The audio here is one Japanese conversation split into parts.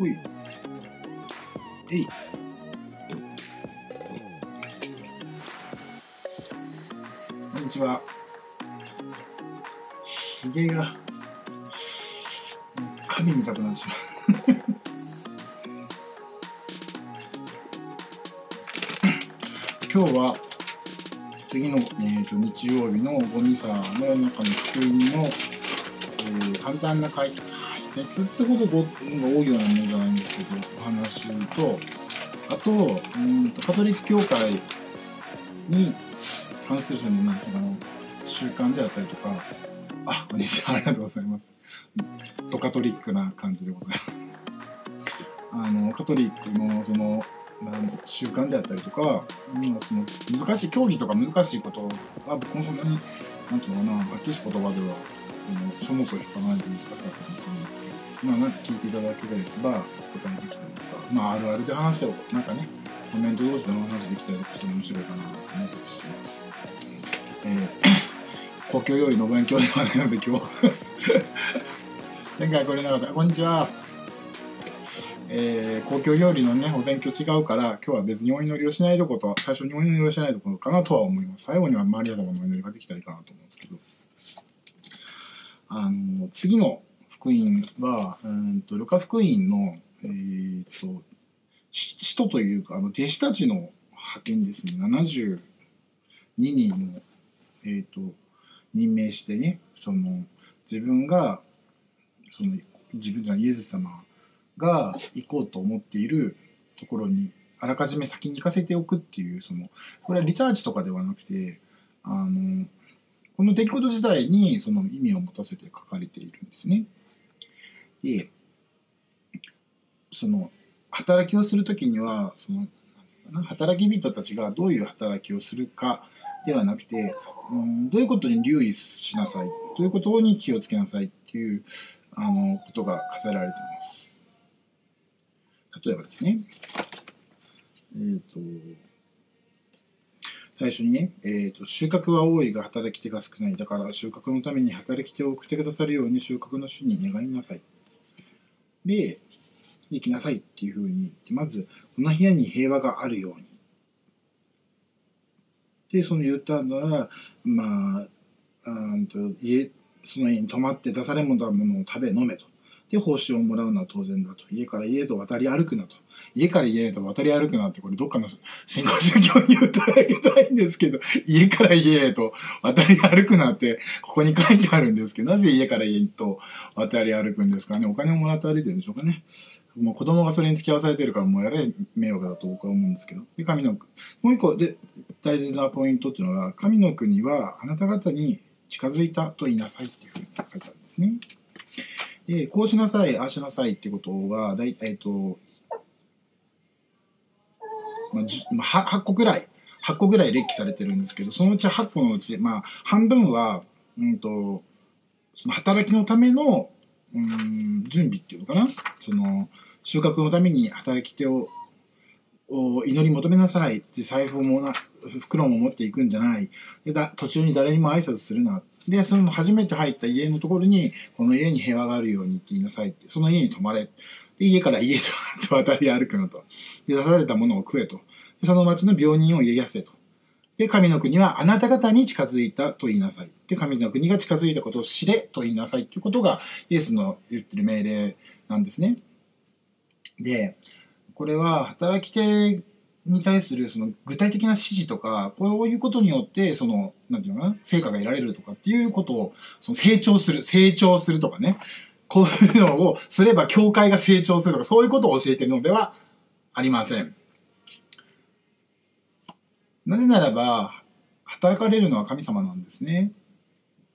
ほい。えい。こんにちは。ひげが、神見たくなってしまう。今日は次の、えー、と日曜日のゴミサの中の福音の、えー簡単な解解説ってことが多いようなものじゃないんですけどお話とあとうんとカトリック教会に関するそのなんていうかな習慣であったりとかあこんにちは。ありがとうございます。ドカトリックな感じでございます。あのカトリックのそのなん習慣であったりとか、うん、その難しい競技とか難しいことは僕もそんなになんていうのかなはっきりした言葉ではあの書物を引かないで難しかったかもしれないですまあなんか聞いていただければ答えできたりとかまああるあるで話してなんかねコメント同士でお話できたりとかしても面白いかなと思ったりします。えー、故郷よりの勉強ではないので今日前回これなかったこんにちはえー、公共料理のね、お勉強違うから、今日は別にお祈りをしないとこと、最初にお祈りをしないところかなとは思います。最後にはマリア様のお祈りができたらいいかなと思うんですけど。あの、次の福音は、うんと、ルカ福音の、えー、と、使徒というか、あの、弟子たちの派遣ですね、72人の、えー、と、任命してね、その、自分が、その、自分がイエス様が行こうと思っているところにあらかじめ先に行かせておくっていうそのこれはリサーチとかではなくてあのこの出来事自体にその意味を持たせて書かれているんですね。でその働きをする時にはその働き人たちがどういう働きをするかではなくて、うん、どういうことに留意しなさいどういうことに気をつけなさいっていうあのことが語られています。例えばですね、えー、と最初にね、えーと、収穫は多いが働き手が少ない。だから収穫のために働き手を送ってくださるように収穫の主に願いなさい。で、行きなさいっていうふうに、まず、この部屋に平和があるように。で、その言ったのは、まあ、うんと家その家に泊まって出されものものを食べ飲めと。で、報酬をもらうのは当然だと。家から家へと渡り歩くなと。家から家へと渡り歩くなって、これどっかの新興宗教に歌いたいんですけど、家から家へと渡り歩くなって、ここに書いてあるんですけど、なぜ家から家へと渡り歩くんですかね？お金をもらって歩いてるんでしょうかね？もう子供がそれに付き合わされてるから、もうやれ迷惑だと僕は思うんですけど。で、神の国。もう一個で大事なポイントっていうのが、神の国はあなた方に近づいたと言いなさいっていうふうに書いてあるんですね。で、こうしなさい、ああしなさいってことが、だいえっ、と、まあ、8個ぐらい、8個ぐらい列記されてるんですけど、そのうち8個のうち、まあ、半分は、うんと、その働きのための、うん、準備っていうのかな？その、収穫のために働き手を、お祈り求めなさい。で財布もな、袋も持っていくんじゃない。でだ途中に誰にも挨拶するな。で、その初めて入った家のところに、この家に平和があるようにって言いなさいって。その家に泊まれ。で、家から家と渡り歩くのと。で、出されたものを食えと。でその町の病人を癒せと。で、神の国はあなた方に近づいたと言いなさい。で、神の国が近づいたことを知れと言いなさいっていうことが、イエスの言ってる命令なんですね。で、これは働き手に対するその具体的な指示とか、こういうことによって、その、なんていうのかな、成果が得られるとかっていうことを、その成長する、成長するとかね、こういうのをすれば教会が成長するとか、そういうことを教えてるのではありません。なぜならば、働かれるのは神様なんですね。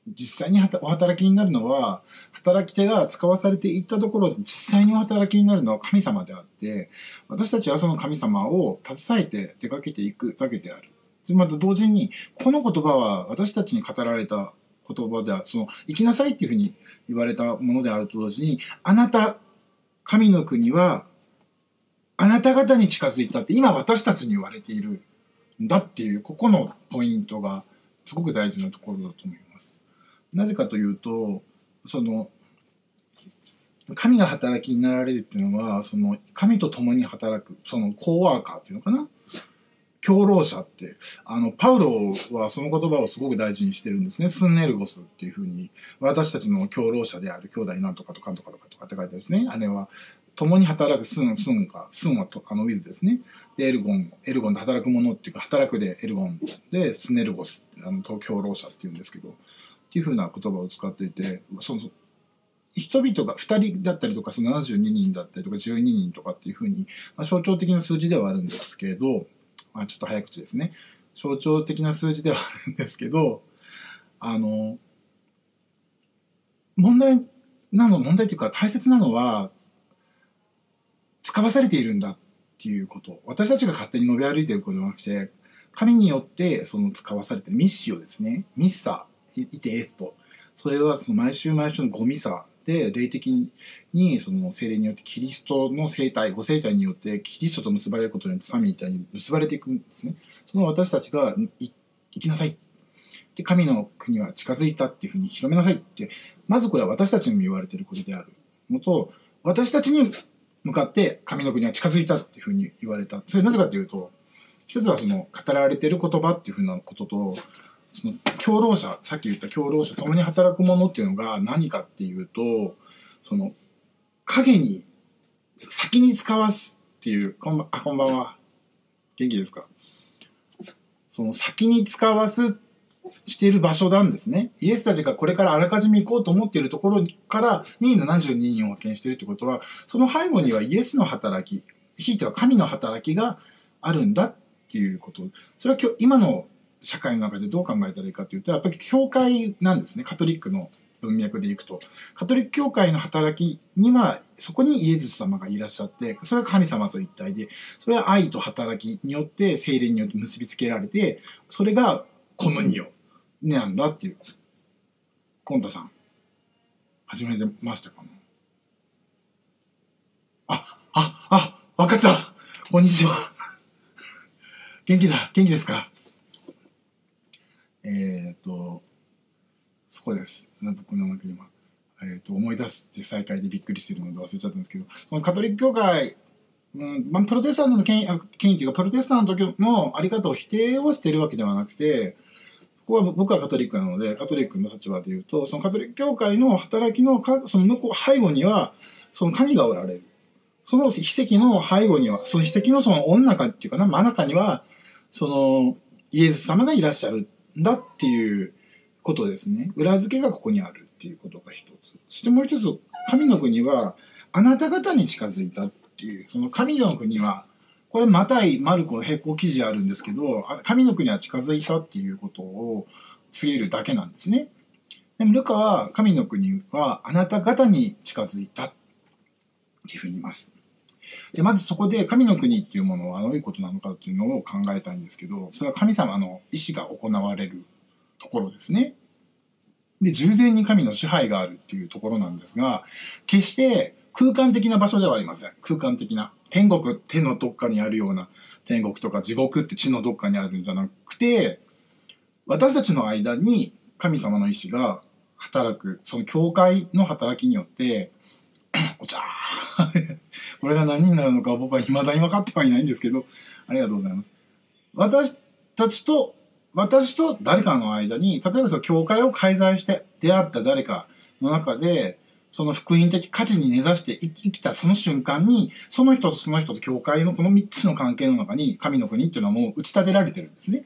実際にお働きになるのは、働き手が使わされていったところ実際にお働きになるのは神様であって、私たちはその神様を携えて出かけていくだけである。また同時に、この言葉は私たちに語られた言葉では、その、生きなさいっていうふうに言われたものであると同時に、あなた、神の国は、あなた方に近づいたって今私たちに言われているんだっていう、ここのポイントがすごく大事なところだと思います。なぜかというと、その、神が働きになられるっていうのは、その神と共に働く、そのコーワーカーっていうのかな？共労者って、あの、パウロはその言葉をすごく大事にしてるんですね。スンネルゴスっていうふうに、私たちの共労者である兄弟なんとかとかとかとかとかって書いてあるんですね。あれは、共に働くスン、スンが、スンはとあのウィズですね。で、エルゴン、エルゴンで働く者っていうか、働くでエルゴンで、スネルゴス、あの、共労者っていうんですけど、っていうふうな言葉を使っていて、その、人々が2人だったりとか、その72人だったりとか、12人とかっていうふうに、まあ、象徴的な数字ではあるんですけど、まあ、ちょっと早口ですね。象徴的な数字ではあるんですけど、あの、問題なの、問題というか大切なのは、使わされているんだっていうこと。私たちが勝手に伸び歩いていることじゃなくて、神によってその使わされてるミッシをですね、ミッサ、いてエスと。それはその毎週毎週のゴミサで霊的にその精霊によってキリストの生態ご生態によってキリストと結ばれることによってサミットに結ばれていくんですね。その私たちが行きなさいで神の国は近づいたっていうふうに広めなさいってまずこれは私たちにも言われていることであるのと私たちに向かって神の国は近づいたっていうふうに言われた。それなぜかというと一つはその語られている言葉っていうふうなこととその共労者さっき言った共労者共に働くものっていうのが何かっていうとその影に先に使わすっていうこんばあこんばんは元気ですか？その先に使わすしている場所なんですね。イエスたちがこれからあらかじめ行こうと思っているところからに72人を派遣しているということは、その背後にはイエスの働き、ひいては神の働きがあるんだっていうこと。それは今日、今の社会の中でどう考えたらいいかというと、やっぱり教会なんですね。カトリックの文脈でいくと。カトリック教会の働きには、そこにイエズス様がいらっしゃって、それは神様と一体で、それは愛と働きによって、精霊によって結びつけられて、それがコムニオなんだっていう。コンタさん、始めてましたか？ねあ、あ、あ、わかったこんにちは元気だ元気ですか？えっ、ー、と、そこです。僕の中で今、えーと、思い出して再開でびっくりしてるので忘れちゃったんですけど、そのカトリック教会、うんまあ、プロテスタントの権威権威というか、プロテスタントのあり方を否定をしてるわけではなくて、ここは僕はカトリックなので、カトリックの立場で言うと、そのカトリック教会の働きのか、その向こう、背後には、その神がおられる。その奇跡の背後には、その奇跡のその女中っていうかな、真中には、その、イエス様がいらっしゃるだっていうことですね。裏付けがここにあるっていうことが一つ。そしてもう一つ、神の国はあなた方に近づいたっていう、その神の国は、これマタイ、マルコの並行記事あるんですけど、神の国は近づいたっていうことを告げるだけなんですね。でもルカは神の国はあなた方に近づいたっていうふうに言います。で、まずそこで神の国っていうものはどういうことなのかっていうのを考えたいんですけど、それは神様の意志が行われるところですね。で、従前に神の支配があるっていうところなんですが、決して空間的な場所ではありません。空間的な。天国、手のどっかにあるような天国とか地獄って地のどっかにあるんじゃなくて、私たちの間に神様の意志が働く、その教会の働きによって、お茶これが何になるのか僕は未だに分かってはいないんですけど、ありがとうございます。私たちと、私と誰かの間に、例えばその教会を介在して出会った誰かの中で、その福音的価値に根ざして生きたその瞬間に、その人とその人と教会のこの3つの関係の中に神の国っていうのはもう打ち立てられてるんですね。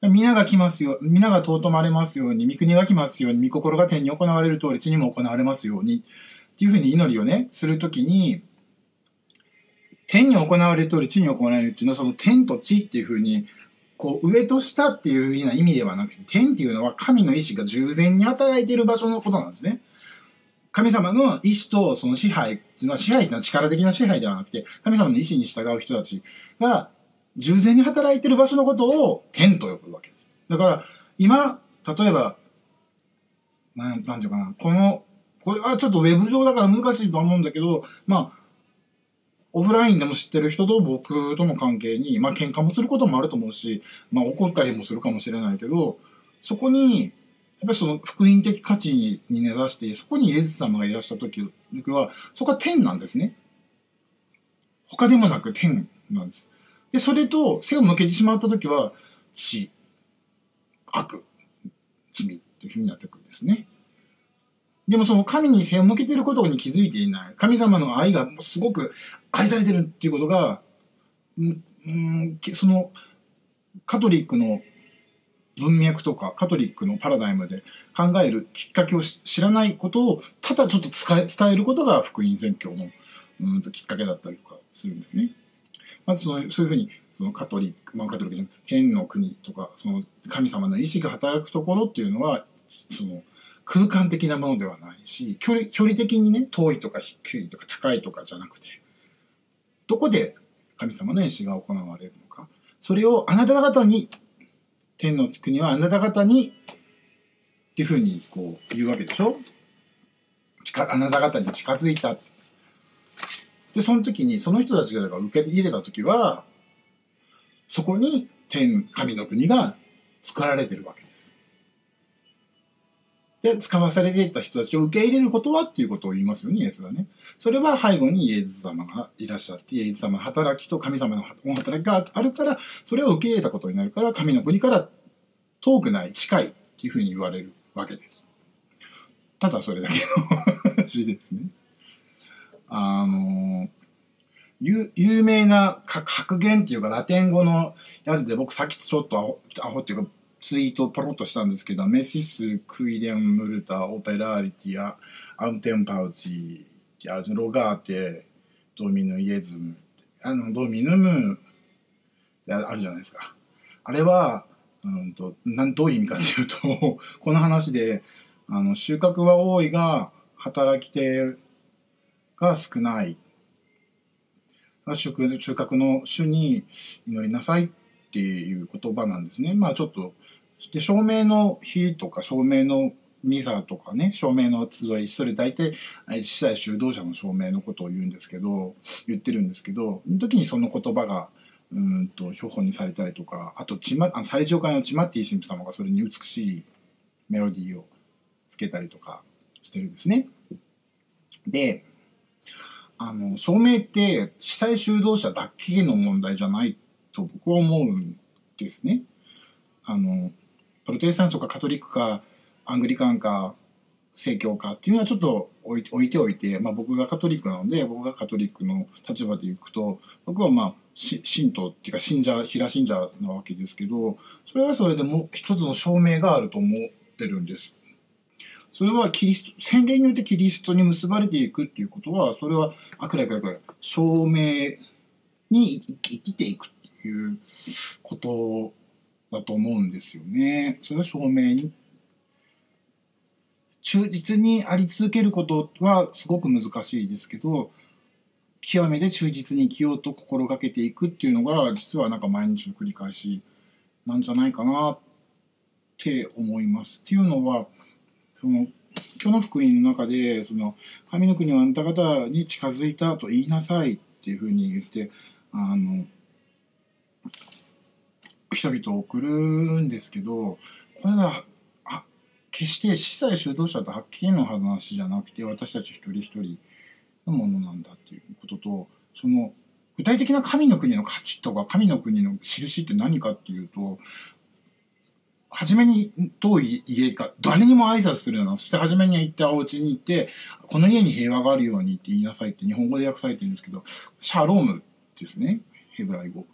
皆が来ますよ、皆が尊まれますように、御国が来ますように、御心が天に行われる通り地にも行われますように、っていうふうに祈りをね、するときに、天に行われる通り地に行われるっていうのは、その天と地っていうふうに、こう、上と下っていうような意味ではなくて、天っていうのは神の意志が従前に働いている場所のことなんですね。神様の意志とその支配っていうのは、支配っていうのは力的な支配ではなくて、神様の意志に従う人たちが従前に働いている場所のことを天と呼ぶわけです。だから、今、例えば、なん、なんていうかな、このこれはちょっとウェブ上だから難しいと思うんだけど、まあ、オフラインでも知ってる人と僕との関係に、まあ喧嘩もすることもあると思うし、まあ怒ったりもするかもしれないけど、そこにやっぱりその福音的価値に根ざして、そこにイエス様がいらした時は、そこは天なんですね。他でもなく天なんです。で、それと背を向けてしまった時は、死、悪、罪っていうふうになってくるんですね。でもその神に背を向けていることに気づいていない。神様の愛がすごく愛されてるっていうことが、うん、そのカトリックの文脈とかカトリックのパラダイムで考えるきっかけを知らないことをただちょっと伝えることが福音宣教のうんときっかけだったりとかするんですね。まずそのそういうふうにそのカトリック、まあ、カトリックの天の国とかその神様の意志が働くところっていうのはその空間的なものではないし距離距離的にね遠いとか低いとか高いとかじゃなくてどこで神様の意志が行われるのかそれをあなた方に天の国はあなた方にっていうふうにこう言うわけでしょ？あなた方に近づいた。で、その時に、その人たちが受け入れた時は、そこに天、神の国が作られてるわけです。で、使わされていた人たちを受け入れることはっていうことを言いますよね、イエスがね。それは背後にイエス様がいらっしゃって、イエス様の働きと神様の働きがあるから、それを受け入れたことになるから、神の国から遠くない、近いっていうふうに言われるわけです。ただそれだけの話ですね。あの、有有名な格言っていうかラテン語のやつで僕さっきちょっとアホアホっていうかツイートポロッとしたんですけど、メシス、クイデン、ムルタ、オペラリティア、アウテンパウチ、ロガーテ、ドミヌイエズム、あの、ドミヌムあるじゃないですか。あれは、うんと、なんどういう意味かというとこの話で、あの、収穫は多いが、働き手が少ない。収穫の主に祈りなさいっていう言葉なんですね。まあちょっと、で、照明の日とか照明のミサとかね、照明の集い、それ大体、司祭修道者の照明のことを言うんですけど、言ってるんですけど、その時にその言葉が、うんと、標本にされたりとか、あと、ちま、あの、サレジオ会のチマッティ神父様がそれに美しいメロディーをつけたりとかしてるんですね。で、あの、証明って主催修道者だけの問題じゃないと僕は思うんですね。あの、プロテスタントかカトリックかアングリカンか正教かっていうのはちょっと置いておいて、まあ、僕がカトリックなので僕がカトリックの立場でいくと僕はまあ信徒っていうか信者平信者なわけですけどそれはそれでも一つの証明があると思ってるんです。それはキリスト、洗礼によってキリストに結ばれていくっていうことは、それは、あくらくらくら、証明に生きていくっていうことだと思うんですよね。それは証明に。忠実にあり続けることはすごく難しいですけど、極めて忠実に生きようと心がけていくっていうのが、実はなんか毎日の繰り返しなんじゃないかなって思います。っていうのは、その今日の福音の中でその神の国はあなた方に近づいたと言いなさいっていうふうに言ってあの人々を送るんですけどこれは決して司祭主導者とはっきりの話じゃなくて私たち一人一人のものなんだっていうこととその具体的な神の国の価値とか神の国の印って何かっていうと初めにどう家か、誰にも挨拶するの。そして初めに行ったお家に行って、この家に平和があるようにって言いなさいって日本語で訳されてるんですけど、シャロームですね。ヘブライ語。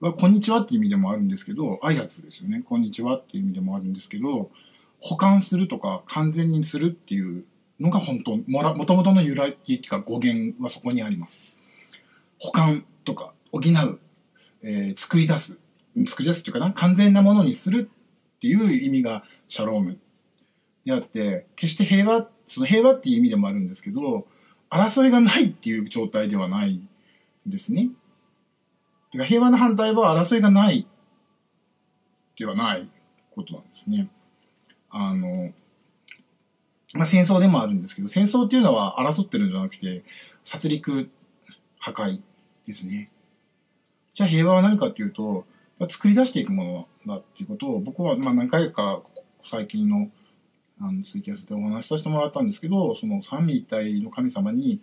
は、こんにちはっていう意味でもあるんですけど、挨拶ですよね。こんにちはっていう意味でもあるんですけど、保管するとか完全にするっていうのが本当、もら、もともとの由来っていうか語源はそこにあります。保管とか補う、えー、作り出す、作り出すっていうかな、完全なものにするっていう意味がシャロームであって決して平和その平和っていう意味でもあるんですけど争いがないっていう状態ではないんですね。てか平和の反対は争いがないではないことなんですね。あの、まあ、戦争でもあるんですけど戦争っていうのは争ってるんじゃなくて殺戮破壊ですね。じゃあ平和は何かっていうと作り出していくものだっていうことを僕はまあ何回か最近のあのツイキャスでお話しさせてもらったんですけどその三位一体の神様に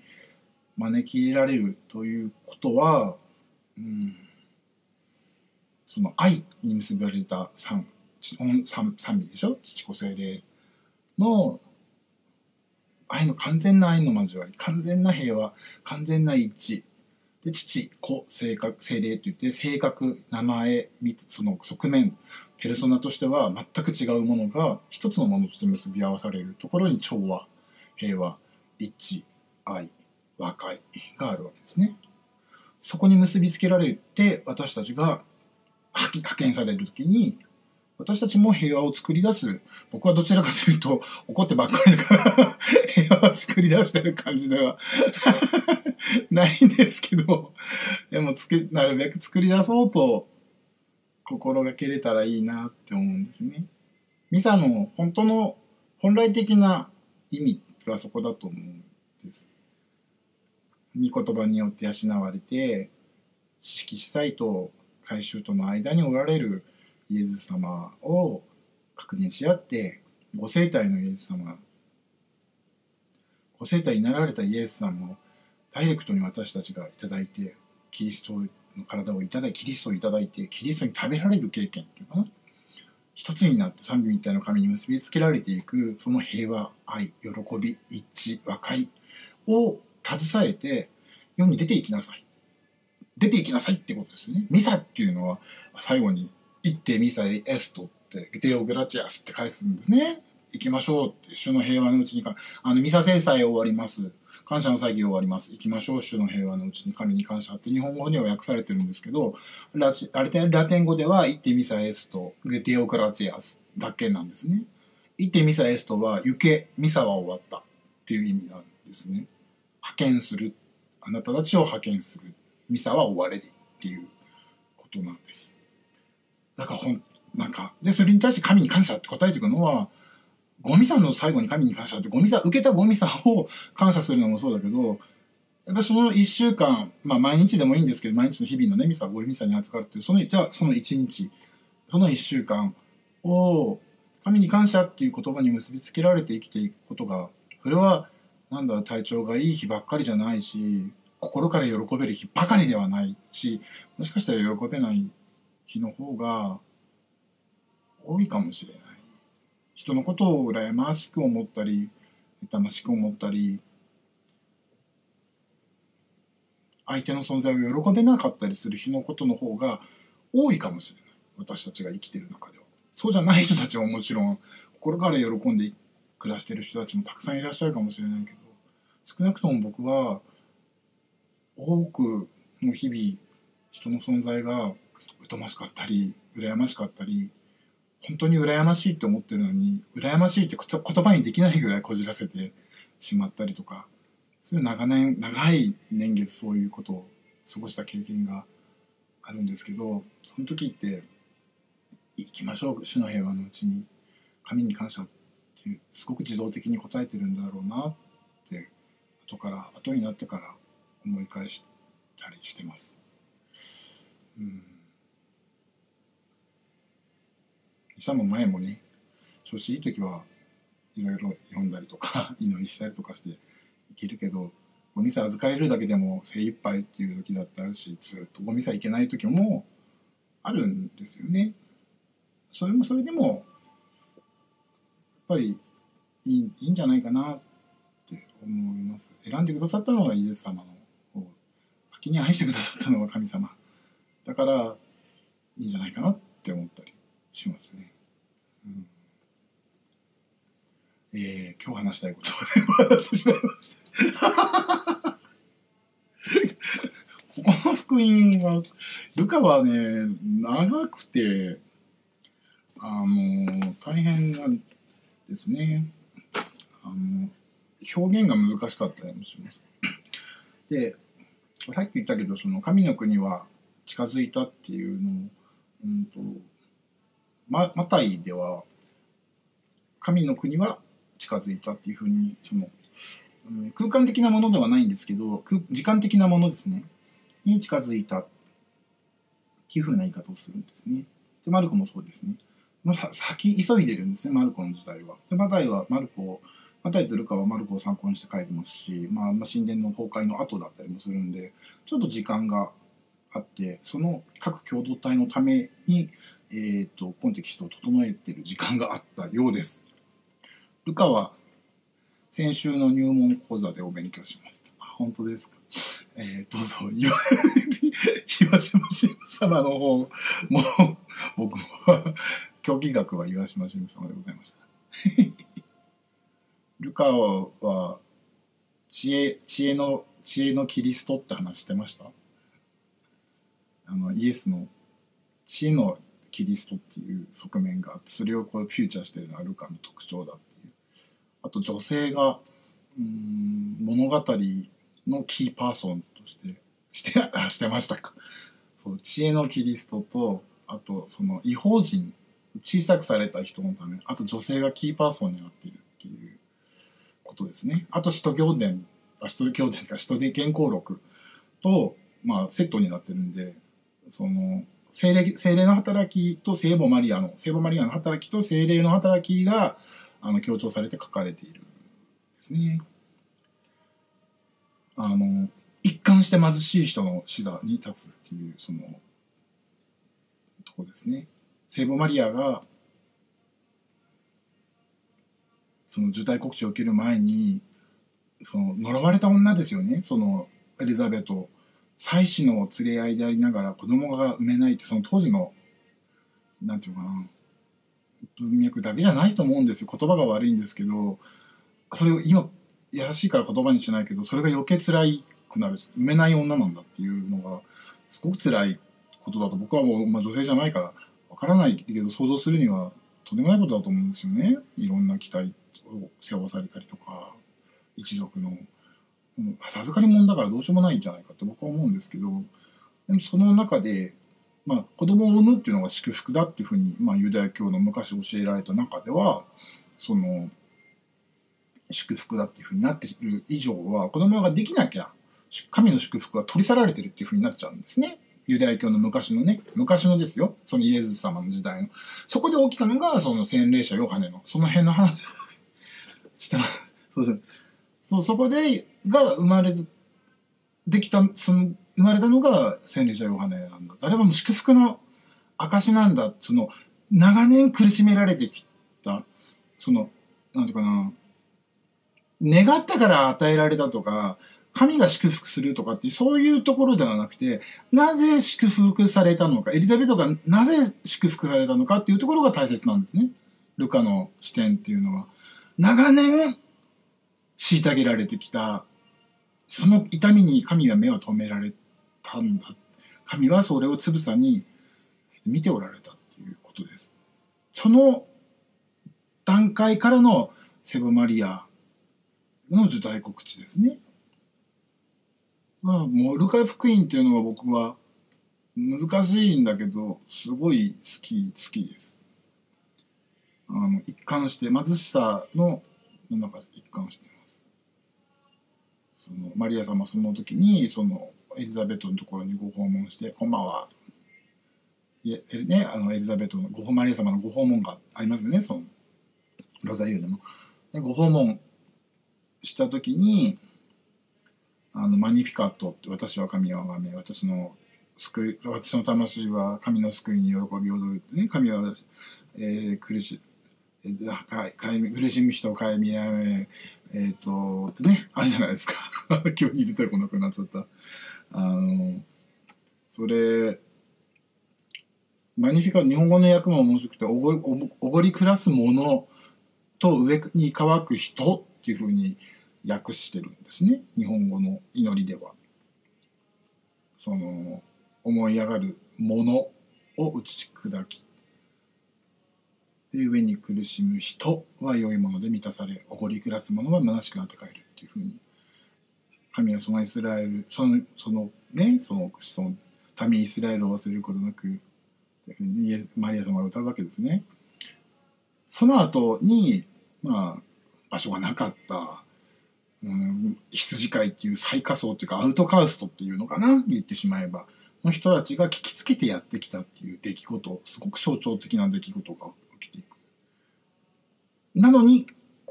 招き入れられるということは、うん、その愛に結ばれた三三三位でしょ？父子精霊の愛の完全な愛の交わり完全な平和完全な一致。で父子性格精霊といって性格名前その側面ペルソナとしては全く違うものが一つのものとして結び合わされるところに調和平和一致愛和解があるわけですね。そこに結びつけられて私たちが派遣される時に私たちも平和を作り出す僕はどちらかというと怒ってばっかりだから 平和を作り出してる感じでは ないんですけどでもつくなるべく作り出そうと心がけれたらいいなって思うんですね。ミサの本当の本来的な意味はそこだと思うんです。御言葉によって養われて知識司祭と改宗との間におられるイエス様を確認し合ってご生体のイエス様ご生体になられたイエス様をダイレクトに私たちが頂いてキリストの体をいただいキリストをいただいてキリストに食べられる経験っていうかな。一つになって三位一体の神に結びつけられていくその平和愛喜び一致和解を携えて世に出ていきなさい出ていきなさいってことですねミサっていうのは最後に「行ってミサイエスト」って「デオグラチアス」って返すんですね行きましょうって主の平和のうちにかあのミサ制裁終わります感謝の祭儀終わります。行きましょう。主の平和のうちに神に感謝って日本語には訳されてるんですけど、ララテン語では、行ってミサエスト、でテオクラツィアスだけなんですね。行ってミサエストは、行け、ミサは終わったっていう意味なんですね。派遣する。あなたたちを派遣する。ミサは終われりっていうことなんです。だからほん、なんか、で、それに対して神に感謝って答えていくのは、ゴミさんの最後に神に感謝って、ゴミさん、受けたゴミさんを感謝するのもそうだけど、やっぱその一週間、まあ毎日でもいいんですけど、毎日の日々のね、ミサ、ゴミさんに扱うっていう、その、じゃあその一日、その一週間を、神に感謝っていう言葉に結びつけられて生きていくことが、それは、なんだ、体調がいい日ばっかりじゃないし、心から喜べる日ばかりではないし、もしかしたら喜べない日の方が多いかもしれない。人のことを羨ましく思ったり痛ましく思ったり相手の存在を喜べなかったりする日のことの方が多いかもしれない私たちが生きてる中ではそうじゃない人たちはもちろん心から喜んで暮らしてる人たちもたくさんいらっしゃるかもしれないけど少なくとも僕は多くの日々人の存在が疎ましかったり羨ましかったり本当に羨ましいって思ってるのに羨ましいって言葉にできないぐらいこじらせてしまったりとかそういう長年長い年月そういうことを過ごした経験があるんですけどその時って行きましょう主の平和のうちに神に感謝っていうすごく自動的に答えてるんだろうなっ後から後になってから思い返したりしてます。うんさも前もね調子いい時はいろいろ読んだりとか 祈りしたりとかしていけるけどゴミさ預かれるだけでも精一杯っていう時だってあるしずっとゴミさいけない時もあるんですよね。それもそれでもやっぱりいいいいんじゃないかなって思います。選んでくださったのはイエス様の方先に愛してくださったのは神様だからいいんじゃないかなって思ったりしますね。うんえー、今日話したいことを全部話してしまいました。ここの福音は、ルカはね、長くて、あの、大変なんですね。あの、表現が難しかったりもします。で、さっき言ったけど、その神の国は近づいたっていうのを、うんと、ママタイでは神の国は近づいたっていうふうにその、うん、空間的なものではないんですけど時間的なものですねに近づいたっていうふうな言い方をするんですね。でマルコもそうですね。のさ先急いでるんですね、マルコの時代は。で、マタイはマルコを、マタイとルカはマルコを参考にして書いてますし、まあ、まあ、神殿の崩壊の後だったりもするんで、ちょっと時間があって、その各共同体のために、えっ、ー、と、コンテキストを整えてる時間があったようです。ルカは、先週の入門講座でお勉強しました。あ、本当ですか？えー、どうぞ、岩島神様の方も、僕も、競技学は岩島神様でございました。ルカは、知恵、知恵の、知恵のキリストって話してました？あの、イエスの知恵のキリストっていう側面があって、それをこうフューチャーしてるのがルカの特徴だっていう。あと女性が、うん、物語のキーパーソンとして、して、してましたか。そう、知恵のキリストと、あと、その、違法人、小さくされた人のため、あと女性がキーパーソンになっているっていうことですね。あと、使徒行伝、あ使徒行伝か、使徒で原稿録と、まあ、セットになってるんで、その、精霊、精霊の働きと聖母マリアの、聖母マリアの働きと精霊の働きが、あの、強調されて書かれているですね。あの、一貫して貧しい人の死座に立つっていう、その、とこですね。聖母マリアが、その受胎告知を受ける前に、その呪われた女ですよね、そのエリザベート。妻子の連れ合いでありながら子供が産めないって、その当時の、なんていうかな、文脈だけじゃないと思うんですよ。言葉が悪いんですけど、それを今、優しいから言葉にしないけど、それが余計辛いくなる、産めない女なんだっていうのが、すごく辛いことだと僕はもう、まあ、女性じゃないからわからないけど想像するにはとんでもないことだと思うんですよね。いろんな期待ってを背負わされたりとか、一族の、う、授かり物だからどうしようもないんじゃないかって僕は思うんですけど、でもその中で、まあ、子供を産むっていうのが祝福だっていうふうに、まあ、ユダヤ教の昔教えられた中ではその祝福だっていうふうになっている以上は子供ができなきゃ神の祝福は取り去られてるっていうふうになっちゃうんですね。ユダヤ教の昔のね、昔のですよ。そのイエズ様の時代の。そこで起きたのが、その洗礼者ヨハネの、その辺の話してます。そうです。そう、そこで、が生まれ、できた、その、生まれたのが洗礼者ヨハネなんだ。あれはもう祝福の証なんだ。その、長年苦しめられてきた、その、なんていうかな、願ったから与えられたとか、神が祝福するとかって、そういうところではなくて、なぜ祝福されたのか、エリザベートがなぜ祝福されたのかっていうところが大切なんですね。ルカの視点っていうのは。長年、虐げられてきた、その痛みに神は目を留められたんだ。神はそれをつぶさに見ておられたっていうことです。その段階からのセブマリアの受胎告知ですね。まあ、モルカ福音っていうのは僕は難しいんだけど、すごい好き、好きです。あの、一貫して、貧しさの、なんか一貫してます。その、マリア様その時に、その、エリザベートのところにご訪問して、こんばんは。いえ、ね、あの、エリザベートのご、マリア様のご訪問がありますよね、その、ロザリオでも。でご訪問した時に、あの、マニフィカットって、私は神をあがめ、私の救い、私の魂は神の救いに喜び踊るってね、神は、えー、苦し、えー、かか苦しむ人を顧みらめ、えっ、と、ってね、あるじゃないですか。急に出てこなくなっちゃった。あの、それ、マニフィカ日本語の訳も面白くて、おごり、おごり暮らすものと上に乾く人っていうふうに訳してるんですね日本語の祈りでは。その思い上がるものを打ち砕き上に苦しむ人は良いもので満た。されおごり暮らす者は虚しくなって帰るっていうふうに神はそのイスラエルそのそのねそのその民イスラエルを忘れることなくというふうにマリア様が歌うわけですね。その後にまあ場所がなかった。うん、羊飼いっていう最下層っていうかアウトカーストっていうのかな言ってしまえばの人たちが聞きつけてやってきた。っていう出来事すごく象徴的な出来事が起きていく。なのに、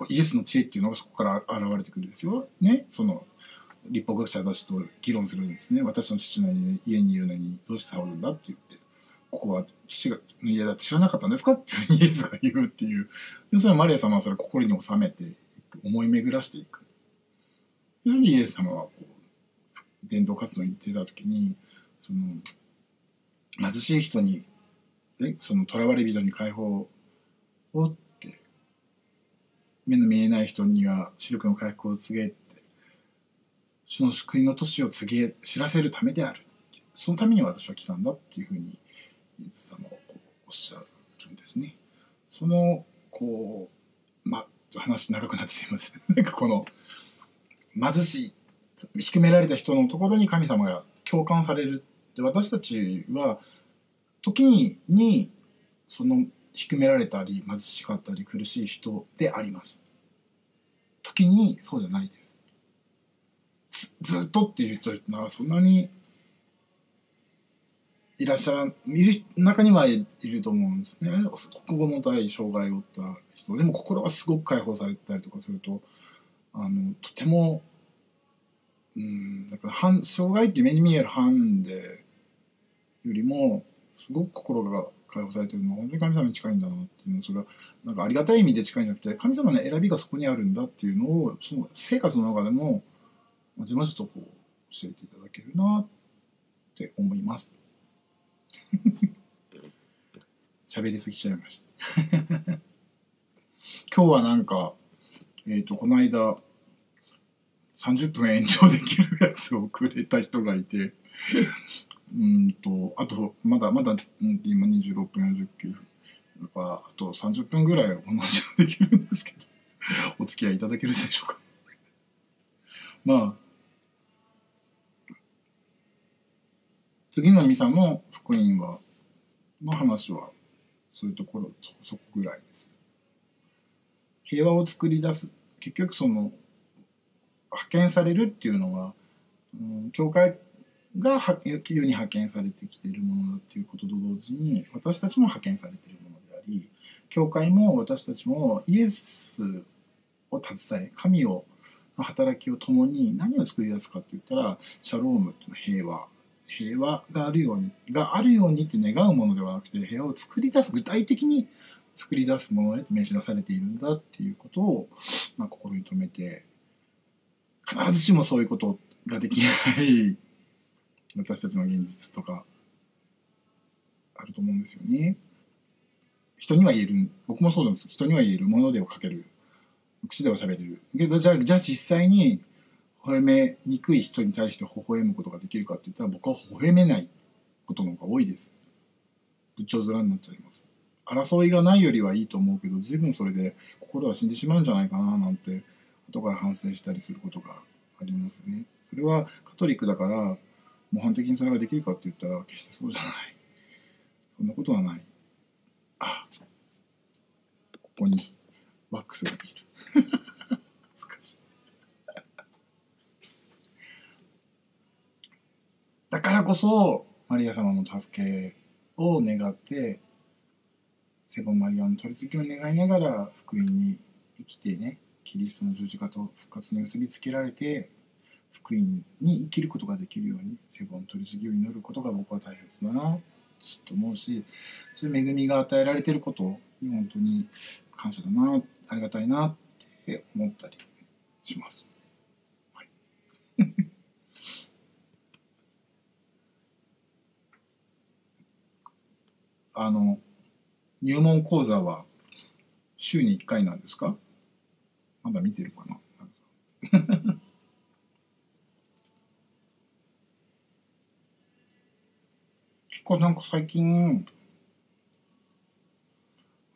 イエスの知恵っていうのがそこから現れてくるんですよ。ね。その、立法学者たちと議論するんですね。私の父の家にいるのにどうして騒ぐんだって言って、ここは父がの家だって知らなかったんですかっていうイエスが言うっていう。で、それはマリア様はそれを心に収めていく、思い巡らしていく。それでイエス様はこう、伝道活動に出た時に、その、貧しい人に、ね、その囚われ人に解放をって、目の見えない人には視力の回復を告げて。その救いの年を告げ知らせるためであるそのために私は来たんだっていうふうにイエス様はこうおっしゃるんですね。そのこうま話長くなってすいません。なんかこの貧しい低められた人のところに神様が共感される。で私たちは時にその低められたり貧しかったり苦しい人であります。時にそうじゃないです。ずっとっていう人はそんなにいらっしゃらいる中にはいると思うんですね。国語の体障害を負った人。でも心はすごく解放されてたりとかするとあのとてもうんだから半障害っていう目に見えるハンデよりもすごく心が解放されてるのは本当に神様に近いんだなっていうのそれはなんかありがたい意味で近いんじゃなくて神様の選びがそこにあるんだっていうのをその生活の中でもまじまじとこう教えていただけるなって思います。喋りすぎちゃいました。今日はなんか、えっ、ー、と、この間、30分延長できるやつをくれた人がいて、うんと、あと、まだまだ、今26分49分。やっぱ、あと30分ぐらいお話ができるんですけど、お付き合いいただけるでしょうか。まあ、次のミサの福音は、の話は、そういうところ、そこぐらいです。平和を作り出す。結局その、派遣されるっていうのは、うん、教会が世に派遣されてきているものだっていうことと同時に、私たちも派遣されているものであり、教会も私たちもイエスを携え、神を働きを共に何を作り出すかって言ったら、シャロームっていうのは平和。平和があるように、があるようにって願うものではなくて、平和を作り出す、具体的に作り出すものへと召し出されているんだっていうことを、まあ、心に留めて、必ずしもそういうことができない私たちの現実とか、あると思うんですよね。人には言える、僕もそうなんです人には言える、ものでをかける、口では喋れる。けど、じゃあ、じゃあ実際に、微笑めにくい人に対して微笑むことができるかって言ったら僕は微笑めないことの方が多いです。仏頂面になっちゃいます。争いがないよりはいいと思うけど随分それで心は死んでしまうんじゃないかななんて後から反省したりすることがありますね。それはカトリックだから模範的にそれができるかって言ったら決してそうじゃない。そんなことはない。あ、ここにワックスがいる。だからこそマリア様の助けを願ってセボンマリアの取り次ぎを願いながら福音に生きてねキリストの十字架と復活に結びつけられて福音に生きることができるようにセボン取り次ぎを祈ることが僕は大切だなと思うしそういう恵みが与えられていることに本当に感謝だなありがたいなって思ったりします。あの、入門講座は週に1回なんですか？まだ見てるかな？なんか最近、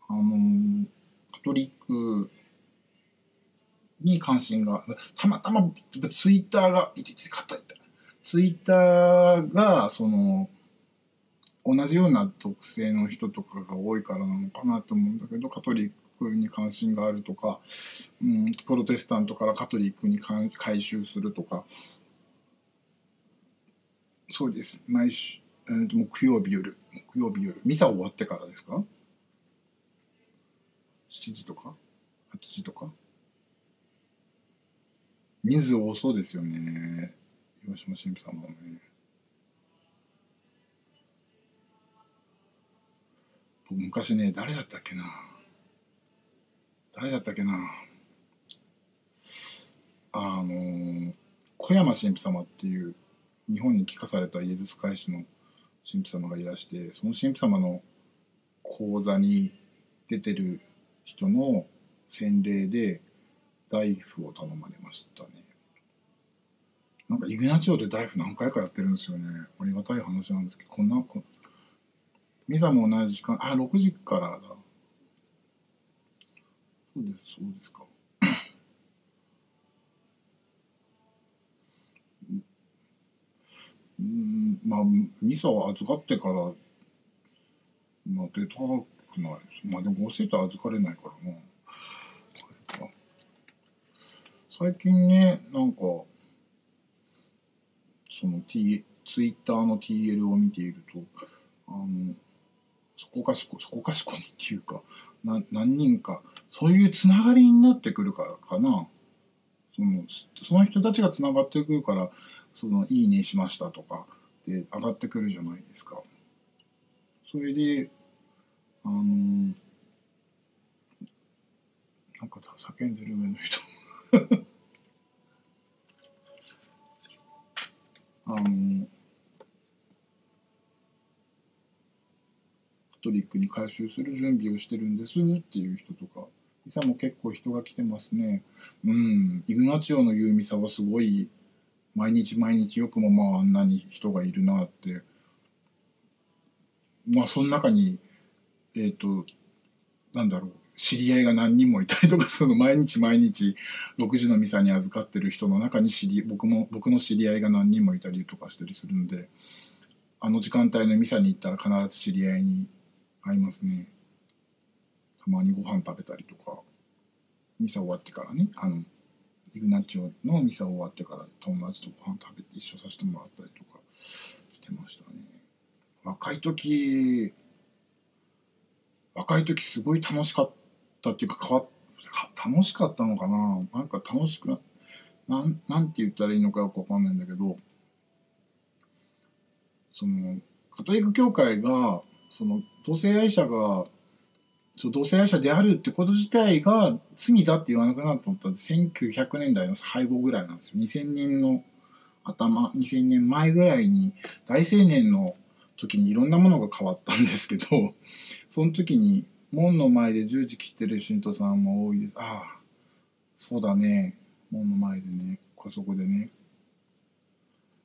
あの、カトリックに関心が、たまたまツイッターが、いてて、硬い。ツイッターが、その、同じような特性の人とかが多いからなのかなと思うんだけどカトリックに関心があるとか、うん、プロテスタントからカトリックに改宗するとか。そうです。毎週、えー、木曜日夜木曜日夜ミサ終わってからですか ?7 時とか？8時とか？人数多そうですよね。広島神父様もね。昔ね誰だったっけな？誰だったっけな？あの小山神父様っていう日本に帰化されたイエズス会師の神父様がいらしてその神父様の講座に出てる人の洗礼で大夫を頼まれましたね。なんかイグナチオで大夫何回かやってるんですよね。ありがたい話なんですけどこんなこミサも同じ時間あ6時からだ。そうですそうですか。うんまあミサを預かってからまあ出たくない。まあでもご生徒預かれないからな。最近ねなんかその、T、ツイッターの TL を見ているとあのそこかしこそこかしこにっていうかな何人かそういうつながりになってくるからかな。そのその人たちがつながってくるからその「いいねしました」とかで上がってくるじゃないですか。それであのなんか叫んでる上の人 あのカトリックに改宗する準備をしてるんですっていう人とかミサも結構人が来てますねうんイグナチオの言うミサはすごい毎日毎日よくもまああんなに人がいるなって。まあその中にえっ、ー、となんだろう知り合いが何人もいたりとかその。毎日毎日6時のミサに預かってる人の中に知り僕も僕の知り合いが何人もいたりとかしたりするんで。あの時間帯のミサに行ったら必ず知り合いに会いますね。たまにご飯食べたりとか。ミサ終わってからね。あのイグナチョのミサ終わってから友達とご飯食べて一緒させてもらったりとかしてましたね。若い時若い時すごい楽しかったっていうか変わ楽しかったのかな？なんか楽しくななんなんて言ったらいいのかよくわかんないんだけどそのカトリック教会がその同性愛者がそう同性愛者であるってこと自体が罪だって言わなくなったのって1900年代の背後ぐらいなんですよ。2000年の頭2000年前ぐらいに大青年の時にいろんなものが変わったんですけど その時に門の前で十字切ってる信徒さんも多いです。ああそうだね。門の前でねこそこでね。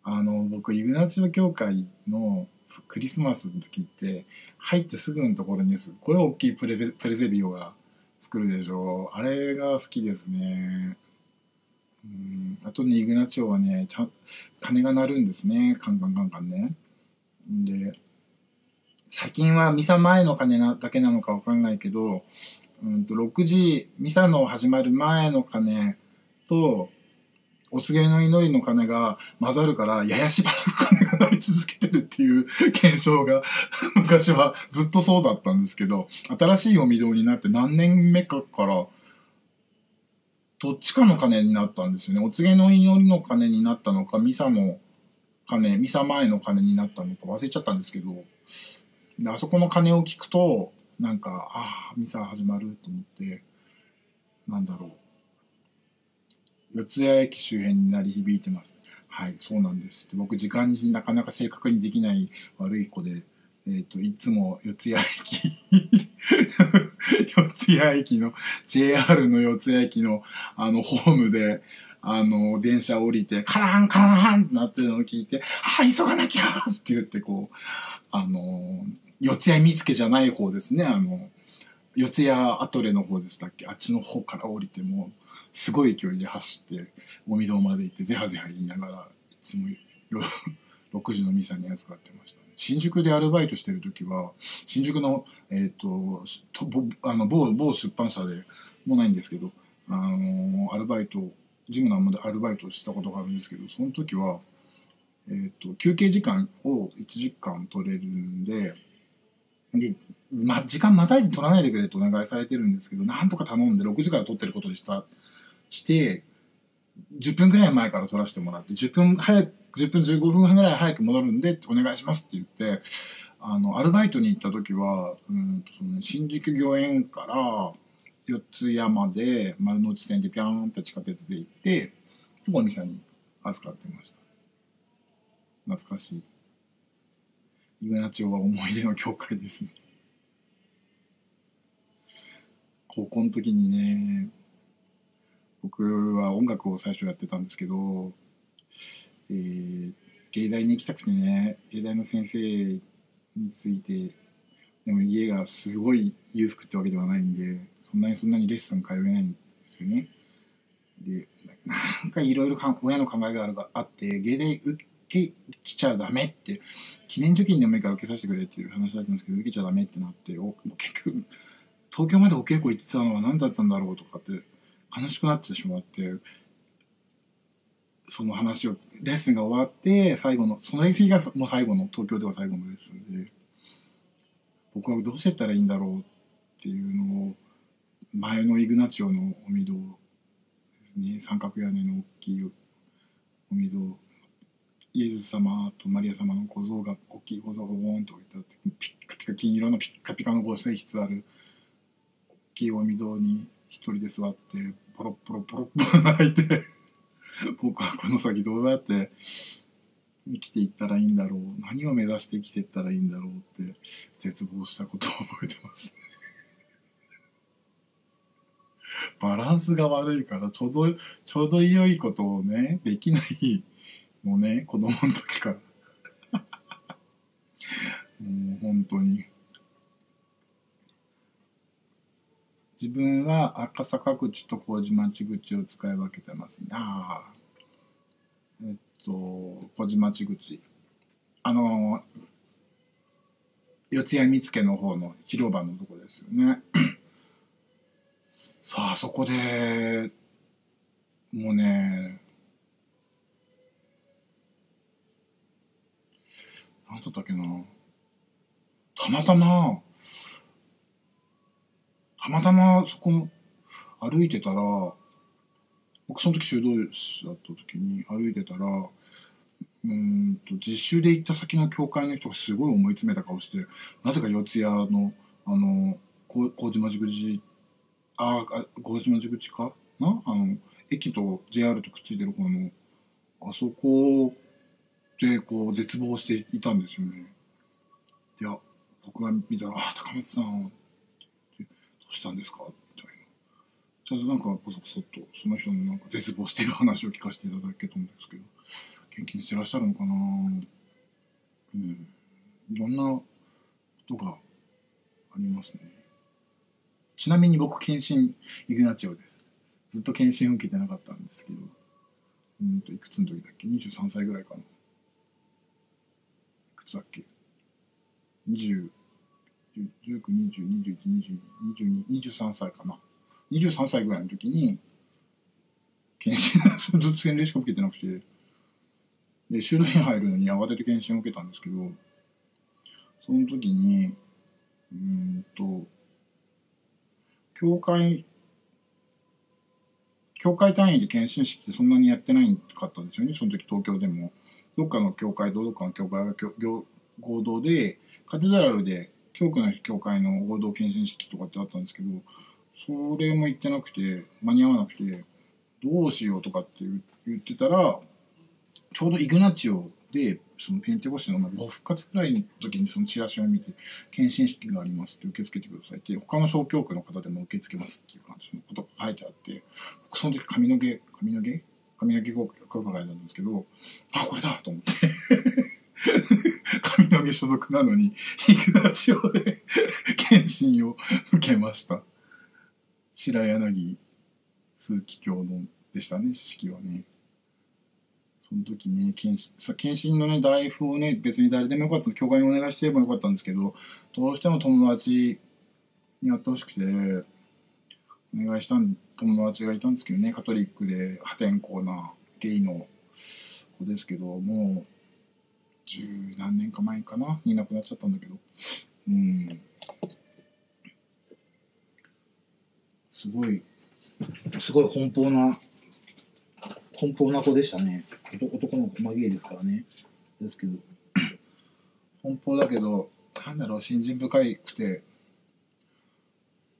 あの僕イグナチオ教会のクリスマスの時って入ってすぐのところにす。っごい大きいプレプレゼビオが作るでしょ。うあれが好きですね。うん。あとねイグナチオはねちゃん鐘が鳴るんですね。カンカンカンカンね。で最近はミサ前の鐘なだけなのかわかんないけど、うんと、6時、ミサの始まる前の鐘と、お告げの祈りの鐘が混ざるから、ややしばらく鐘が続けてるっていう現象が 昔はずっとそうだったんですけど、新しいお御堂になって何年目かから、どっちかの鐘になったんですよね。お告げの祈りの鐘になったのか、ミサの鐘、ミサ前の鐘になったのか忘れちゃったんですけど、であそこの鐘を聞くとなんかああミサ始まると思ってなんだろう四谷駅周辺に鳴り響いてます。はいそうなんです。で僕時間になかなか正確にできない悪い子でえっ、ー、といつも四谷駅四谷駅の JR の四谷駅のあのホームであの、電車降りて、カランカランってなってるのを聞いて、あ、急がなきゃって言って、こう、あの、四谷見附じゃない方ですね。あの、四谷アトレの方でしたっけ？あっちの方から降りても、すごい勢いで走って、お御堂まで行って、ぜはぜは言いながら、いつも6 時のミサに預かってました、ね。新宿でアルバイトしてる時は、新宿の、え、ー、と、あの某、某出版社でもないんですけど、あのアルバイト、ジムのまでアルバイトしたことがあるんですけど、その時は、えっ、ー、と、休憩時間を1時間取れるんで、で、ま、時間またいで取らないでくれとお願いされてるんですけど、なんとか頼んで6時から取ってることにした、して、10分ぐらい前から取らせてもらって、10分早く、10分15分ぐらい早く戻るんで、お願いしますって言って、あの、アルバイトに行った時は、うんとその新宿御苑から四ツ山で丸の内線でピャーンって地下鉄で行って、お店に預かってました。懐かしい。イグナチオは思い出の教会ですね。高校の時にね、僕は音楽を最初やってたんですけど、えー、芸大に行きたくてね、芸大の先生について、でも家がすごい裕福ってわけではないんで、そんなにそんなにレッスン通えないんですよね。で、なんかいろいろ親の考えがあるがあって、芸大受けちゃダメって、記念受験でもいいから受けさせてくれっていう話だったんですけど、受けちゃダメってなって、お結局、東京までお稽古行ってたのは何だったんだろうとかって悲しくなってしまって、その話を、レッスンが終わって、最後の、その日がもう最後の、東京では最後のレッスンで、僕はどうしてったらいいんだろうっていうのを、前のイグナチオのお御堂ですね、三角屋根の大きいお御堂、イエズス様とマリア様の小像が、大きい小像がボーンと置いてあって、ピッカピカ、金色のピッカピカのご性質ある、大きいお御堂に一人で座って、ポロポロポロポロ泣いて、僕はこの先どうやって生きていったらいいんだろう何を目指して生きていったらいいんだろうって絶望したことを覚えてますバランスが悪いからちょうどちょうど良いことをねできないもうね子供の時からもう本当に自分は赤坂口と麹町口を使い分けてますね。ああ。えっと、麹町口。あの、四谷見附の方の広場のとこですよね。さあ、そこで、もうね、なんだったっけな。たまたま、たまたまそこ歩いてたら僕その時修道士だった時に歩いてたらうんと実習で行った先の教会の人がすごい思い詰めた顔してなぜか四谷のあの麹町口ああ麹町口かな？あの駅と JR とくっついてる方のあそこでこう絶望していたんですよね。いや僕が見たら「ああ高松さんしたんですか?」みたいなちょっとなんかこそこそっとその人のなんか絶望している話を聞かせていただけたんですけど元気にしてらっしゃるのかな？うん。いろんなことがありますね？ちなみに僕検診イグナチオです。ずっと検診を受けてなかったんですけどうんといくつの時だっけ？23歳ぐらいかな。いくつだっけ？20 19、20、21、22、23歳かな。23歳ぐらいの時に、検診、頭痛洗礼しか受けてなくて、で、修道院入るのに慌てて検診を受けたんですけど、その時に、うんと、教会、教会単位で検診式ってそんなにやってないかったんですよね、その時東京でも。どっかの教会とどっかの教会が合同で、カテドラルで教区の教会の合同検診式とかってあったんですけどそれも行ってなくて間に合わなくてどうしようとかって言ってたらちょうどイグナチオでそのペンテコステのご復活くらいの時にそのチラシを見て検診式がありますって受け付けてくださいって他の小教区の方でも受け付けますっていう感じのことが書いてあって僕その時髪の毛髪の毛？髪の毛効果が書いてあったんですけどあこれだと思って。髪の毛所属なのに、イグナチオで検診を受けました。白柳枢機卿のでしたね、式はね。その時ね、検診さ検診のね、大夫をね、別に誰でもよかった、教会にお願いしてればよかったんですけど、どうしても友達にやってほしくて、お願いしたん友達がいたんですけどね、カトリックで破天荒なゲイの子ですけど、もう、十何年か前かな？に亡くなっちゃったんだけど。うん。すごい。すごい奔放な奔放な子でしたね。男男の子まゲイですからね。ですけど。奔放だけどなんだろう信心深いくて。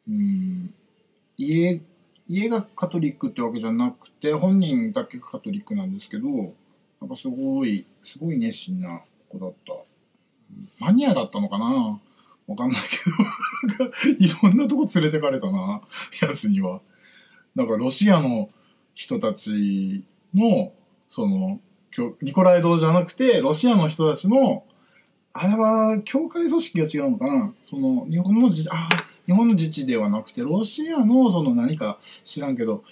うん。家家がカトリックってわけじゃなくて本人だけがカトリックなんですけどなんかすごいすごい熱心な子だった。マニアだったのかな？わかんないけど。いろんなとこ連れてかれたな。やつには。だからロシアの人たちのそのニコライ堂じゃなくてロシアの人たちのあれは教会組織が違うのかな？その日本の自治あ日本の自治ではなくてロシアのその何か知らんけど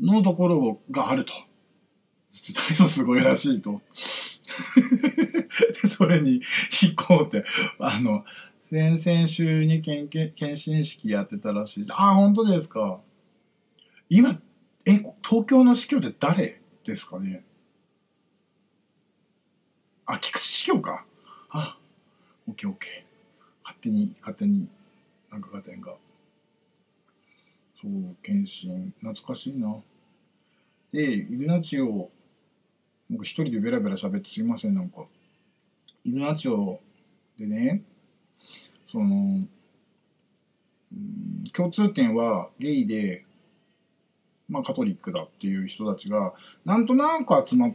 のところがあると。態度すごいらしいと。それに引こうって、あの、先々週に検検診式やってたらしい。ああ、本当ですか。今、え、東京の司教って誰ですかねあ、菊池司教か。あ、オッケーオッケー。勝手に、勝手に、なんか加点が。そう、検診、懐かしいな。で、イルナチオ、なんか一人でベラベラ喋ってすいません、なんか。イルナチオでね、その、共通点はゲイで、まあカトリックだっていう人たちが、なんとなく集ま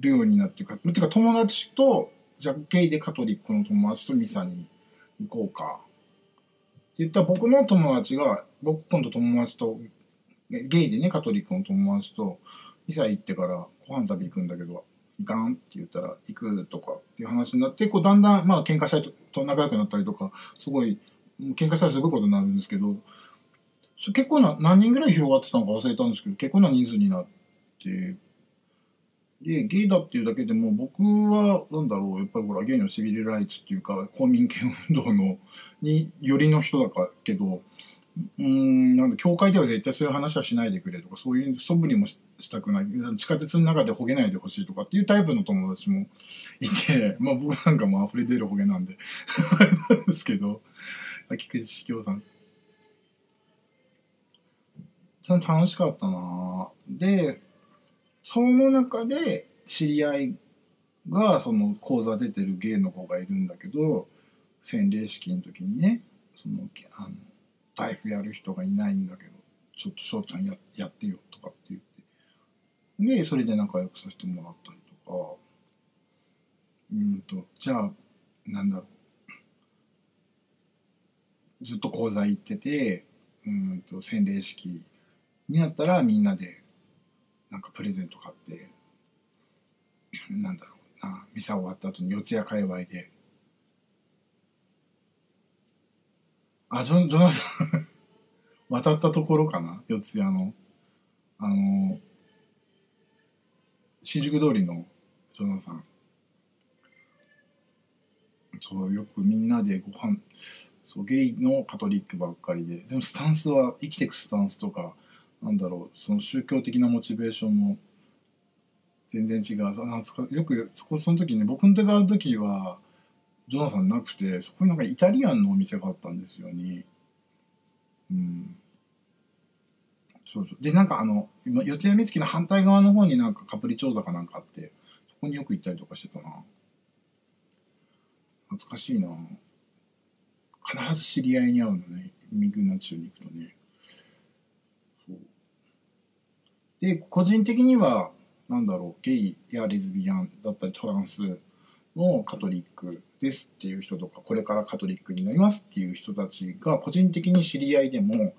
るようになっていうか、ていうか友達と、じゃあゲイでカトリックの友達とミサに行こうか。って言ったら僕の友達が、僕今度友達と、ゲイでね、カトリックの友達と、ミサ行ってからご飯食べ行くんだけど、行かんって言ったら行くとかっていう話になって、こうだんだんまあ喧嘩したりと仲良くなったりとか、すごい、喧嘩したらすごいことになるんですけど、結構な、何人ぐらい広がってたのか忘れたんですけど、結構な人数になって、で、ゲイだっていうだけでも僕は、なんだろう、やっぱりほら、ゲイのシビルライツっていうか、公民権運動の、に、よりの人だからけど、うんなんだ教会では絶対そういう話はしないでくれとかそういう素振りもしたくない地下鉄の中でほげないでほしいとかっていうタイプの友達もいてまあ僕なんかも溢れ出るほげなんで。あれなんですけど菊池司教さん。楽しかったなでその中で知り合いがその講座出てる芸の子がいるんだけど洗礼式の時にねそのあのタイプやる人がいないんだけどちょっと翔ちゃんややってよとかって言って。でそれで仲良くさせてもらったりとか。うんとじゃあなんだろう。ずっと講座行っててうんと洗礼式になったらみんなでなんかプレゼント買ってなんだろうな。ミサ終わった後に四谷界隈であ、ジョジョナサン 渡ったところかな？四谷の。あの、新宿通りのジョナサン。そう、よくみんなでご飯、そう、ゲイのカトリックばっかりで、でもスタンスは、生きていくスタンスとか、なんだろう、その宗教的なモチベーションも全然違う。よく、そこ、その時ね、僕の手がある時は、ジョナサンなくてそこになんかイタリアンのお店があったんですよね。うん。そうそう。で、なんかあの、四谷三月の反対側の方になんかカプリチョーザかなんかあって、そこによく行ったりとかしてたな。懐かしいな。必ず知り合いに会うのね。ミグナチュに行くとね。で、個人的には、なんだろう、ゲイやレズビアンだったりトランスのカトリックですっていう人とかこれからカトリックになりますっていう人たちが個人的に知り合いでも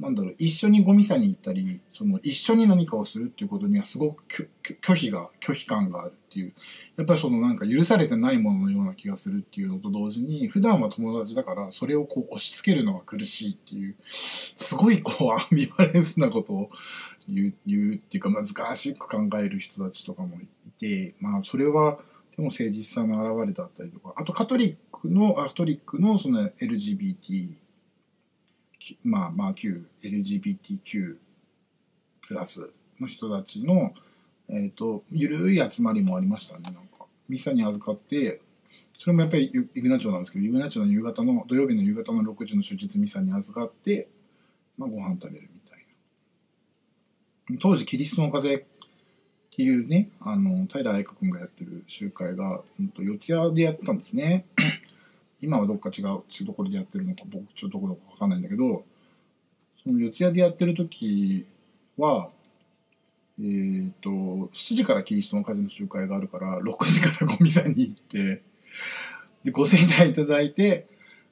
なんだろう一緒にゴミ差に行ったりその一緒に何かをするっていうことにはすごく拒否が拒否感があるっていうやっぱりそのなんか許されてないもののような気がするっていうのと同時に普段は友達だからそれをこう押し付けるのが苦しいっていうすごいこうアンビバレンスなことを言う言うっていうか難しく考える人たちとかもいてまあそれはの誠実さの表れだったりとかあとカトリックのカトリックのその LGBT まあまあ旧 LGBTQ プラスの人たちのえっ、ー、とゆるい集まりもありましたねなんかミサに預かってそれもやっぱりイグナ町なんですけど、イグナ町の夕方の、土曜日の夕方の6時の手術ミサに預かって、まあ、ご飯食べるみたいな。当時、キリストの風っていうね、あの、平愛花君がやってる集会が、うん、と四谷でやってたんですね。今はどっか違う、違うところでやってるのか、僕ちょっとどころかわかんないんだけど、その四谷でやってる時は、えっ、ー、と、7時からキリストの風の集会があるから、6時からゴミさんに行って、で、ご先代いただいて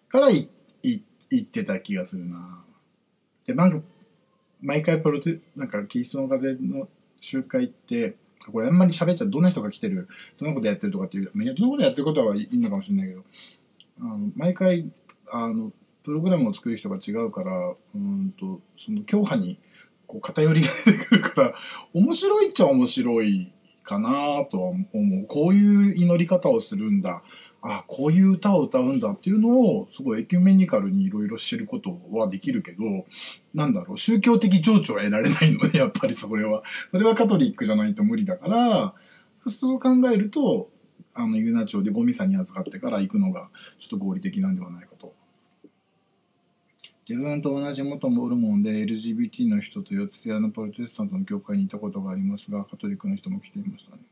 からいい行ってた気がするな。で、なんか、毎回プロテ、なんか、キリストの風の集会って、これあんまり喋っちゃどんな人が来てる、どんなことやってるとかっていう、いや、どんなことやってることはいいのかもしれないけど、あの毎回、あの、プログラムを作る人が違うから、うんと、その、教派に、こう、偏りが出てくるから、面白いっちゃ面白いかなとは思う。こういう祈り方をするんだ。あこういう歌を歌うんだっていうのをすごいエキュメニカルにいろいろ知ることはできるけどなんだろう宗教的情緒は得られないので やっぱりそれはそれはカトリックじゃないと無理だからそう考えるとあのユナ町でゴミさんに預かってから行くのがちょっと合理的なんではないかと。自分と同じ元モルモンで LGBT の人と四谷のプロテスタントの教会にいたことがありますがカトリックの人も来ていましたね。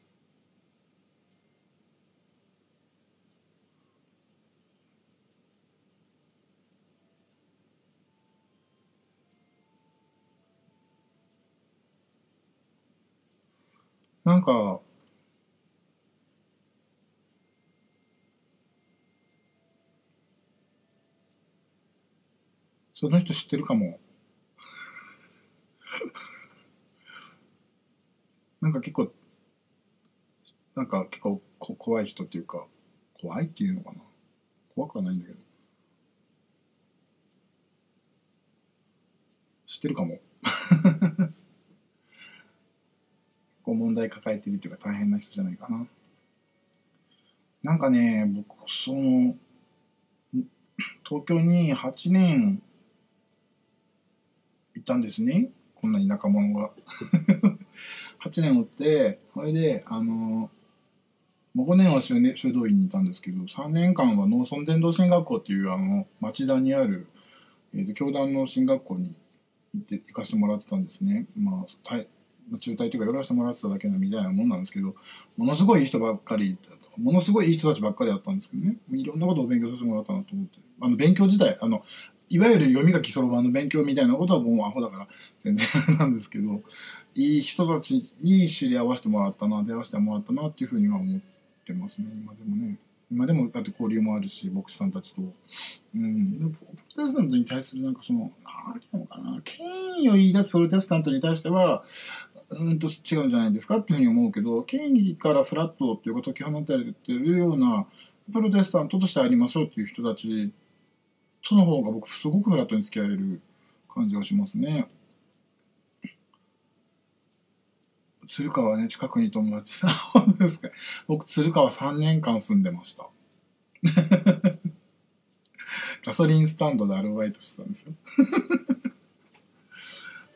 なんか、その人知ってるかも。なんか結構、なんか結構こ怖い人っていうか、怖いっていうのかな。怖くはないんだけど。知ってるかも。こう問題抱えてるっていうか大変な人じゃないかな。なんかね、僕、その、東京に8年行ったんですね。こんな田舎者が。8年おって、それで、あの、もう5年は修修道院にいたんですけど、3年間は農村伝道進学校っていう、あの、町田にある、えーと、教団の進学校に行って行かせてもらってたんですね。まあ、中退というか寄らせてもらってただけのみたいなもんなんですけどものすごいいい人ばっかりものすごいいい人たちばっかりだったんですけどねいろんなことを勉強させてもらったなと思ってあの勉強自体あのいわゆる読み書きそろばんの勉強みたいなことはもうアホだから全然あれなんですけどいい人たちに知り合わせてもらったな出会わせてもらったなっていうふうには思ってますね今でもね。今でもだって交流もあるし牧師さんたちと。うん、プロテスタントに対するなんかその何ていうのかな権威を言い出すプロテスタントに対してはうんと違うんじゃないですかっていうふうに思うけど権威からフラットっていうことを基本になってるようなプロテスタントとしてありましょうっていう人たちとの方が僕すごくフラットに付き合える感じがしますね。鶴川はね近くに友達本当ですか僕鶴川3年間住んでました ガソリンスタンドでアルバイトしてたんですよ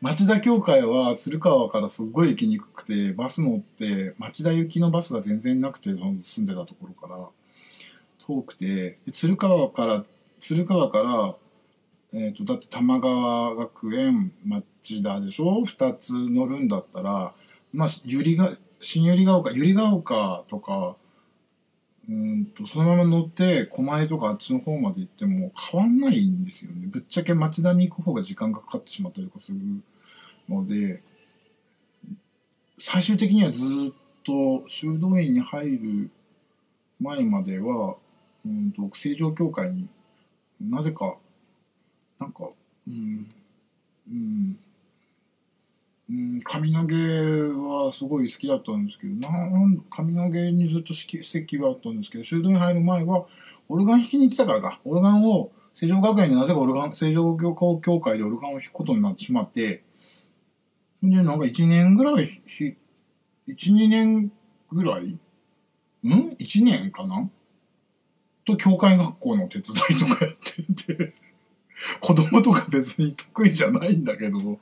町田教会は鶴川からすっごい行きにくくてバス乗って町田行きのバスが全然なくて住んでたところから。遠くて。で鶴川から鶴川から、えーと、だって玉川学園町田でしょ？2つ乗るんだったらまあ百合が新百合ヶ丘百合ヶ丘とかうんとそのまま乗って狛江とかあっちの方まで行っても変わんないんですよね。ぶっちゃけ町田に行く方が時間がかかってしまったりとかするので最終的にはずっと修道院に入る前まではうんと成城教会になぜかなんかうんうんうん髪の毛はすごい好きだったんですけどなん髪の毛にずっと席はあったんですけど修道院入る前はオルガン弾きに行ってたからか。オルガンを成城学園でなぜかオルガン成城教会でオルガンを弾くことになってしまってで、なんか1年ぐらい、1、2年ぐらい？ん ?1 年かな？と、教会学校の手伝いとかやってて。子供とか別に得意じゃないんだけど。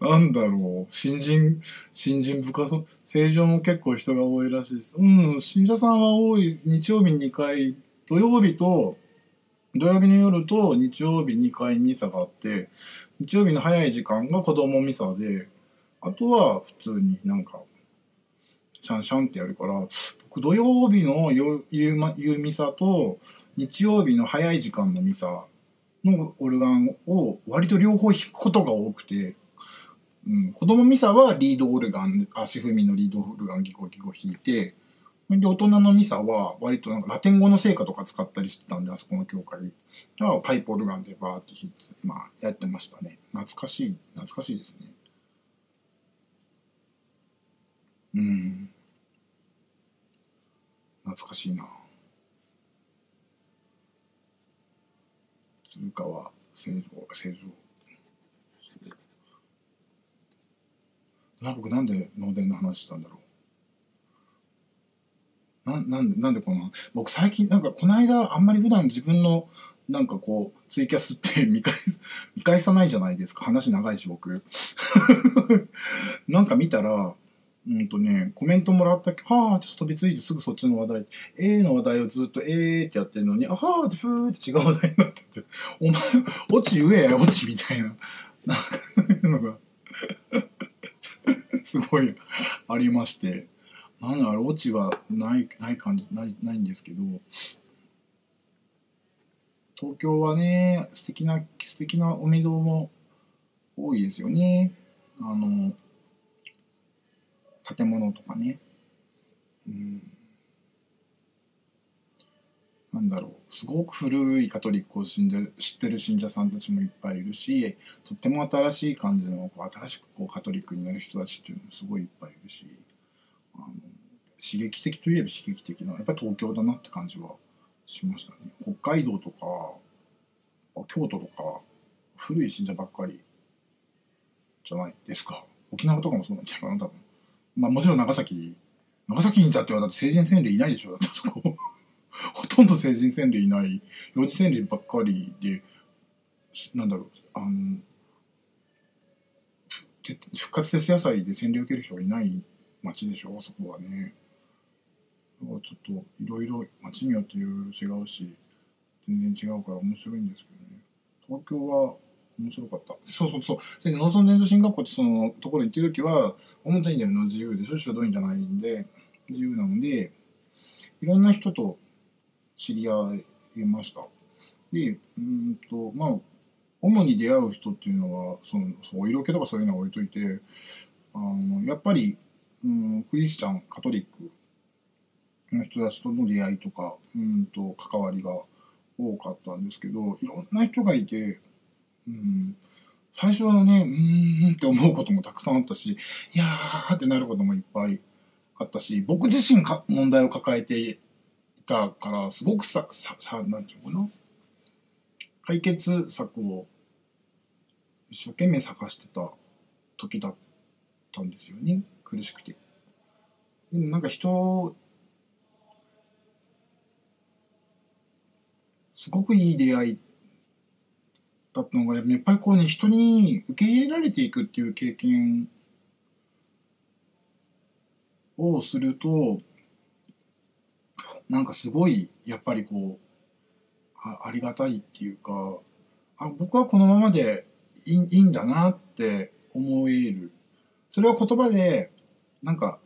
なんだろう、新人、新人部活、正常も結構人が多いらしいです。うん、信者さんは多い。日曜日2回、土曜日と、土曜日の夜と日曜日2回ミサがあって、日曜日の早い時間が子供ミサで、あとは普通になんか、シャンシャンってやるから、僕土曜日の夕夕ミサと日曜日の早い時間のミサのオルガンを割と両方弾くことが多くて、うん、子供ミサはリードオルガン、足踏みのリードオルガンギコギコ弾いて、で、大人のミサは割となんかラテン語の聖歌とか使ったりしてたんで、あそこの教会。パイプオルガンでバーって弾いて、まあ、やってましたね。懐かしい、懐かしいですね。うん。懐かしいな。鶴川製造、製造。な僕なんで農電の話したんだろう。ななんで、なんでこの、僕最近、なんかこの間あんまり普段自分のなんかこう、ツイキャスって見返す、見返さないじゃないですか。話長いし僕。なんか見たら、うんとね、コメントもらったっけ、はーって飛びついてすぐそっちの話題、A の話題をずっとえーってやってるのに、あはーってふーって違う話題になってて、お前、落ち言えや、落ちみたいな、なんか、そういうのが、すごいありまして、なんだあれ、落ちはない、ない感じ、ない、ないんですけど、東京はね、素敵な、素敵なお御堂も多いですよね。あの、建物とかね。うん。なんだろう。すごく古いカトリックを知んで知ってる信者さんたちもいっぱいいるし、とっても新しい感じの、こう新しくこうカトリックになる人たちっていうのもすごいいっぱいいるし、あの刺激的といえば刺激的な、やっぱり東京だなって感じはしましたね。北海道とか、京都とか、古い信者ばっかりじゃないですか。沖縄とかもそうなんじゃないかな、多分。まあもちろん長崎、長崎にいたってはだって成人洗礼いないでしょ、だってそこ。ほとんど成人洗礼いない、幼稚洗礼ばっかりで、なんだろう、あの、復活節野菜で洗礼受ける人がいない町でしょ、そこはね。ちょっといろいろ町によっていろいろ違うし、全然違うから面白いんですけどね。東京は面白かった。そうそうそう。で農村伝統進学校ってそのところに行ってるときは、表に出るのは自由でしょ、修道院じゃないんで、自由なので、いろんな人と知り合いました。で、うんと、まあ、主に出会う人っていうのは、その、そうお色気とかそういうのは置いといて、あの、やっぱり、うん、クリスチャン、カトリックの人たちとの出会いとか、うんと、関わりが多かったんですけど、いろんな人がいて、うん、最初はね、うーんって思うこともたくさんあったし、いやーってなることもいっぱいあったし、僕自身か問題を抱えていたから、すごくさ、さ、さ、なんていうのかな？解決策を一生懸命探してた時だったんですよね。苦しくて。でもなんか人、すごくいい出会いだったのが、やっぱりこうね、人に受け入れられていくっていう経験をすると、なんかすごい、やっぱりこう、あありがたいっていうか、あ、僕はこのままでいいいんだなって思える。それは言葉で、なんか、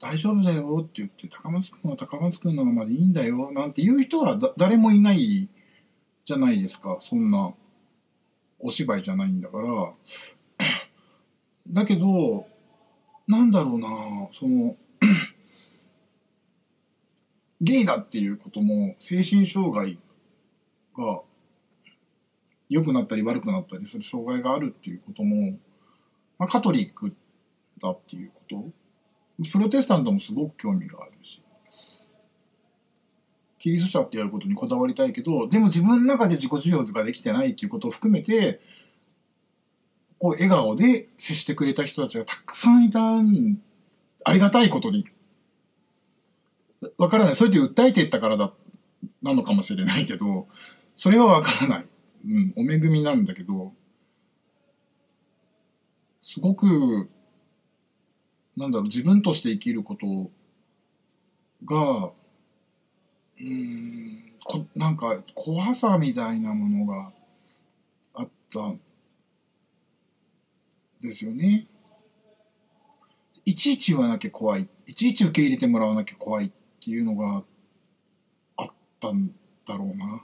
大丈夫だよって言って、高松君は高松君のままでいいんだよなんていう人はだ誰もいないじゃないですか。そんなお芝居じゃないんだから。だけど、なんだろうな、その、ゲイだっていうことも、精神障害が良くなったり悪くなったりする障害があるっていうことも、まあ、カトリックだっていうこと、プロテスタントもすごく興味があるし、キリスト者ってやることにこだわりたいけど、でも自分の中で自己需要ができてないっていうことを含めて、こう笑顔で接してくれた人たちがたくさんいたん、ありがたいことに。わからない。そうやって訴えていったからだ、なのかもしれないけど、それはわからない。うん、お恵みなんだけど、すごく、なんだろう自分として生きることがうん。こなんか怖さみたいなものがあった。ですよね。いちいち言わなきゃ怖い。いちいち受け入れてもらわなきゃ怖いっていうのがあったんだろうな。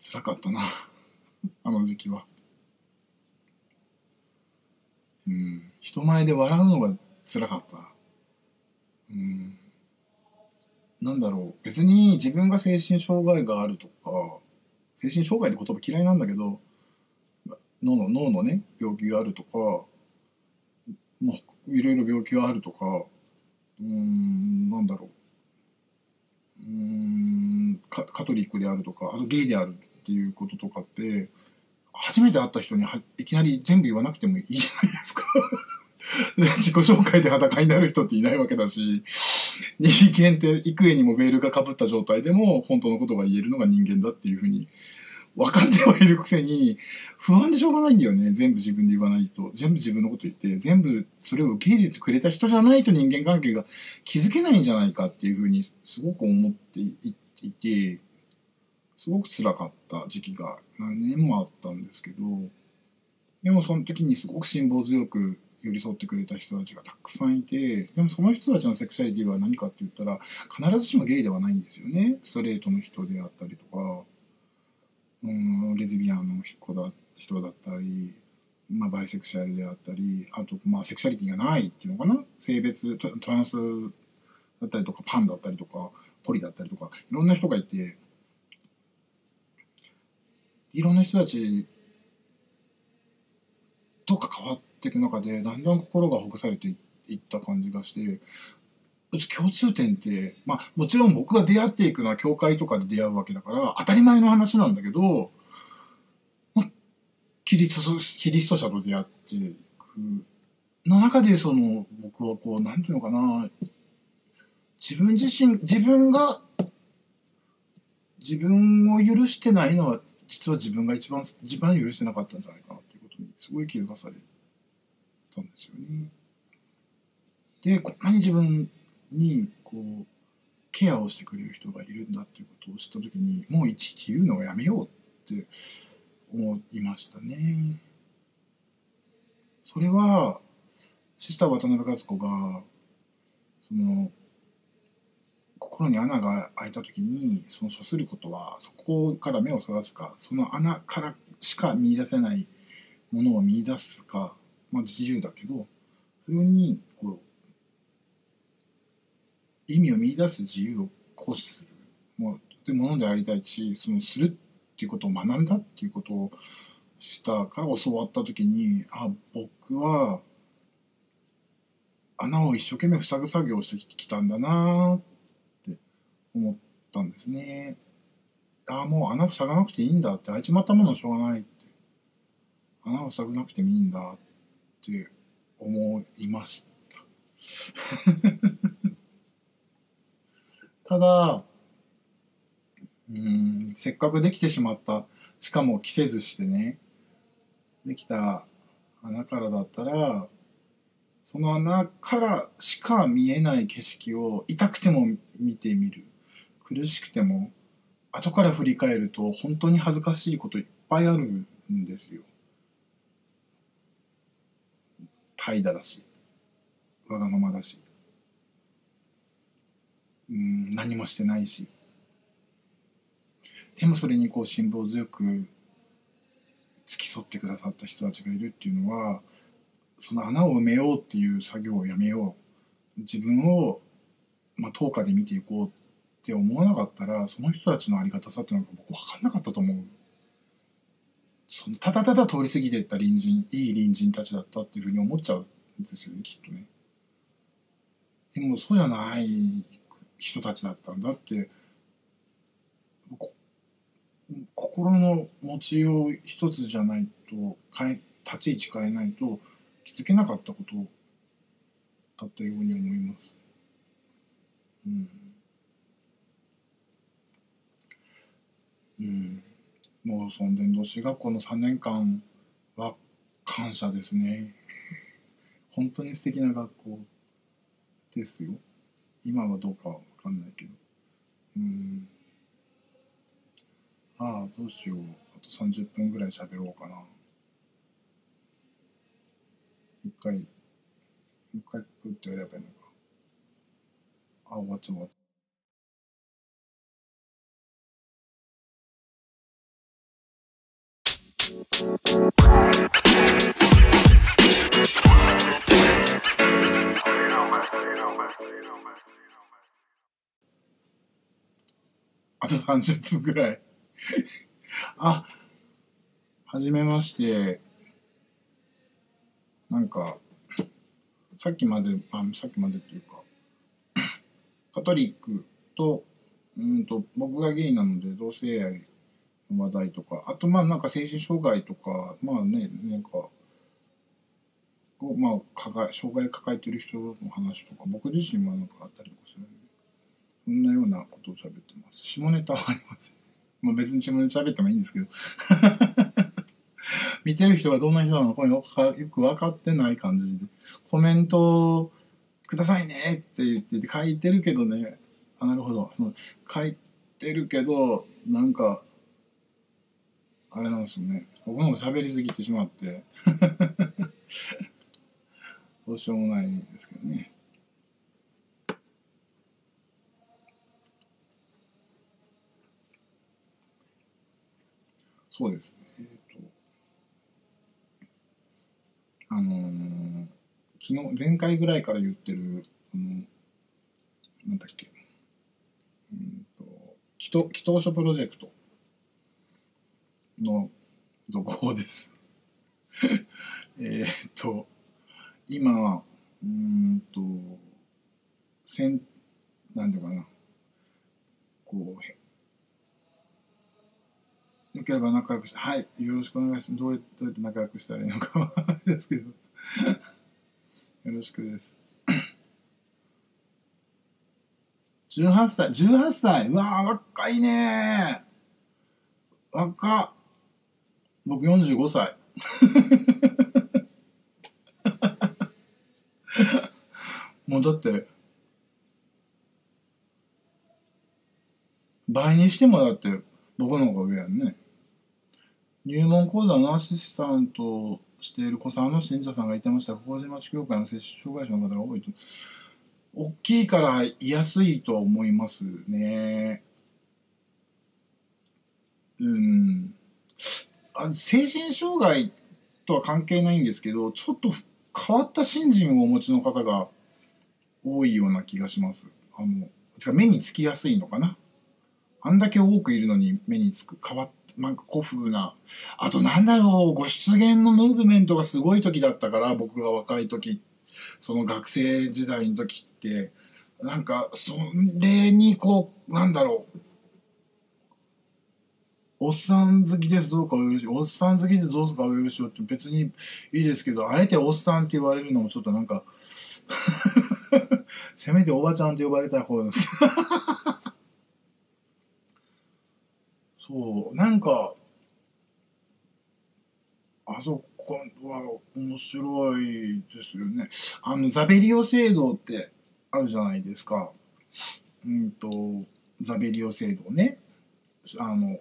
辛かったな。あの時期は。うん。人前で笑うのが辛かった。うん。なんだろう。別に自分が精神障害があるとか精神障害って言葉嫌いなんだけど脳の脳のね病気があるとかもういろいろ病気があるとかうんなんだろう。うんカカトリックであるとかあとゲイであるっていうこととかって初めて会った人にはいきなり全部言わなくてもいいじゃないですか。で 自己紹介で裸になる人っていないわけだし人間って幾重にもベールがかぶった状態でも本当のことが言えるのが人間だっていうふうに分かってはいるくせに不安でしょうがないんだよね。全部自分で言わないと。全部自分のこと言って全部それを受け入れてくれた人じゃないと人間関係が築けないんじゃないかっていうふうにすごく思っていてすごく辛かった時期が何年もあったんですけどでもその時にすごく辛抱強く寄り添ってくれた人たちがたくさんいてでもその人たちのセクシャリティは何かって言ったら必ずしもゲイではないんですよね。ストレートの人であったりとかうんレズビアンの子だ人だったり、まあ、バイセクシャルであったりあと、まあ、セクシャリティがないっていうのかな？性別トランスだったりとかパンだったりとかポリだったりとかいろんな人がいていろんな人たちと関わっていく中でだんだん心がほぐされていった感じがして共通点ってまあもちろん僕が出会っていくのは教会とかで出会うわけだから当たり前の話なんだけど、まあ、キリストキリスト者と出会っていく。の中でその僕はこうなんていうのかな自分自身自分が自分を許してないのは実は自分が一番一番許してなかったんじゃないかなっていうことにすごい気づかされて。たんですよね。でこんなに自分にこうケアをしてくれる人がいるんだっていうことを知った時にもういちいち言うのをやめようって思いましたね。それはシスター渡辺克子がその心に穴が開いた時にその処することはそこから目をそらすかその穴からしか見出せないものを見出すか、まあ、自由だけどそれにこう意味を見出す自由を行使する。もうでものでありたいしそのするっていうことを学んだっていうことをしたから教わった時にあ僕は穴を一生懸命塞ぐ作業をしてきたんだなって思ったんですね。ああもう穴塞がなくていいんだって。開いちまったものしょうがないって。穴を塞がなくてもいいんだって。って思いました。ただうんせっかくできてしまったしかも着せずしてねできた穴からだったらその穴からしか見えない景色を痛くても見てみる苦しくても後から振り返ると本当に恥ずかしいこといっぱいあるんですよ。怠惰だしわがままだし。うん何もしてないし。でもそれにこう辛抱強く付き添ってくださった人たちがいるっていうのはその穴を埋めようっていう作業をやめよう。自分を、まあ、10日で見ていこうって思わなかったらその人たちのありがたさっていうのが僕分かんなかったと思う。そのただただ通り過ぎていった隣人いい隣人たちだったっていうふうに思っちゃうんですよねきっとねでもそうじゃない人たちだったんだって心の持ちよう一つじゃないと変え立ち位置変えないと気づけなかったことだったように思います。うん。うん。もうそんで同志学校の3年間は感謝ですね。本当に素敵な学校ですよ。今はどうかは分かんないけど。うん。ああどうしよう。あと30分ぐらい喋ろうかな。一回一回グッとやればいいのか。あ終わっちゃう終わっあと30分ぐらい。あ、はじめまして。なんか、さっきまで、あ、さっきまでっていうか、カトリックと、うんと、僕がゲイなので同性愛話題とか、あとまあなんか精神障害とか、まあね、なんか、こうまあ、抱え障害抱えてる人の話とか、僕自身はなんかあったりとかする、そんなようなことを喋ってます。下ネタはありません。まあ別に下ネタ喋ってもいいんですけど。見てる人がどんな人なのかよくよく分かってない感じで、コメントくださいねって言って書いてるけどね、あ、なるほど。その書いてるけど、なんか、あれなんですよね。僕の方が喋りすぎてしまって、どうしようもないですけどね。そうですね。えっ、と、あのー昨日、前回ぐらいから言ってる、あの、なんだっけ、うんと、祈祷書プロジェクトの続報です。えっと、今、うんと、せん、なんていうかな、こう、よければ仲良くして、はい、よろしくお願いします。どうやどうやって仲良くしたらいいのかはですけど、よろしくです。18歳、18歳うわー、若いねー若っ。僕45歳。もうだって、倍にしてもだって僕の方が上やんね。入門講座のアシスタントをしている子さんの信者さんがいてました。麹町教会の接種障害者の方が多いと。大きいから居やすいとは思いますね。うん。あ精神障害とは関係ないんですけど、ちょっと変わった信心をお持ちの方が多いような気がします。あの、目につきやすいのかな。あんだけ多くいるのに目につく、変わっなんか古風な。あとなんだろう、ご出現のムーブメントがすごい時だったから、僕が若い時、その学生時代の時って、なんか、それにこう、なんだろう、おっさん好きです、どうかお許し、おっさん好きでどうかお許しよって別にいいですけど、あえておっさんって言われるのもちょっとなんか、せめておばちゃんって呼ばれた方ですけど。そう、なんか、あそこは面白いですよね。あの、ザベリオ制度ってあるじゃないですか。うんと、ザベリオ制度ね。あの、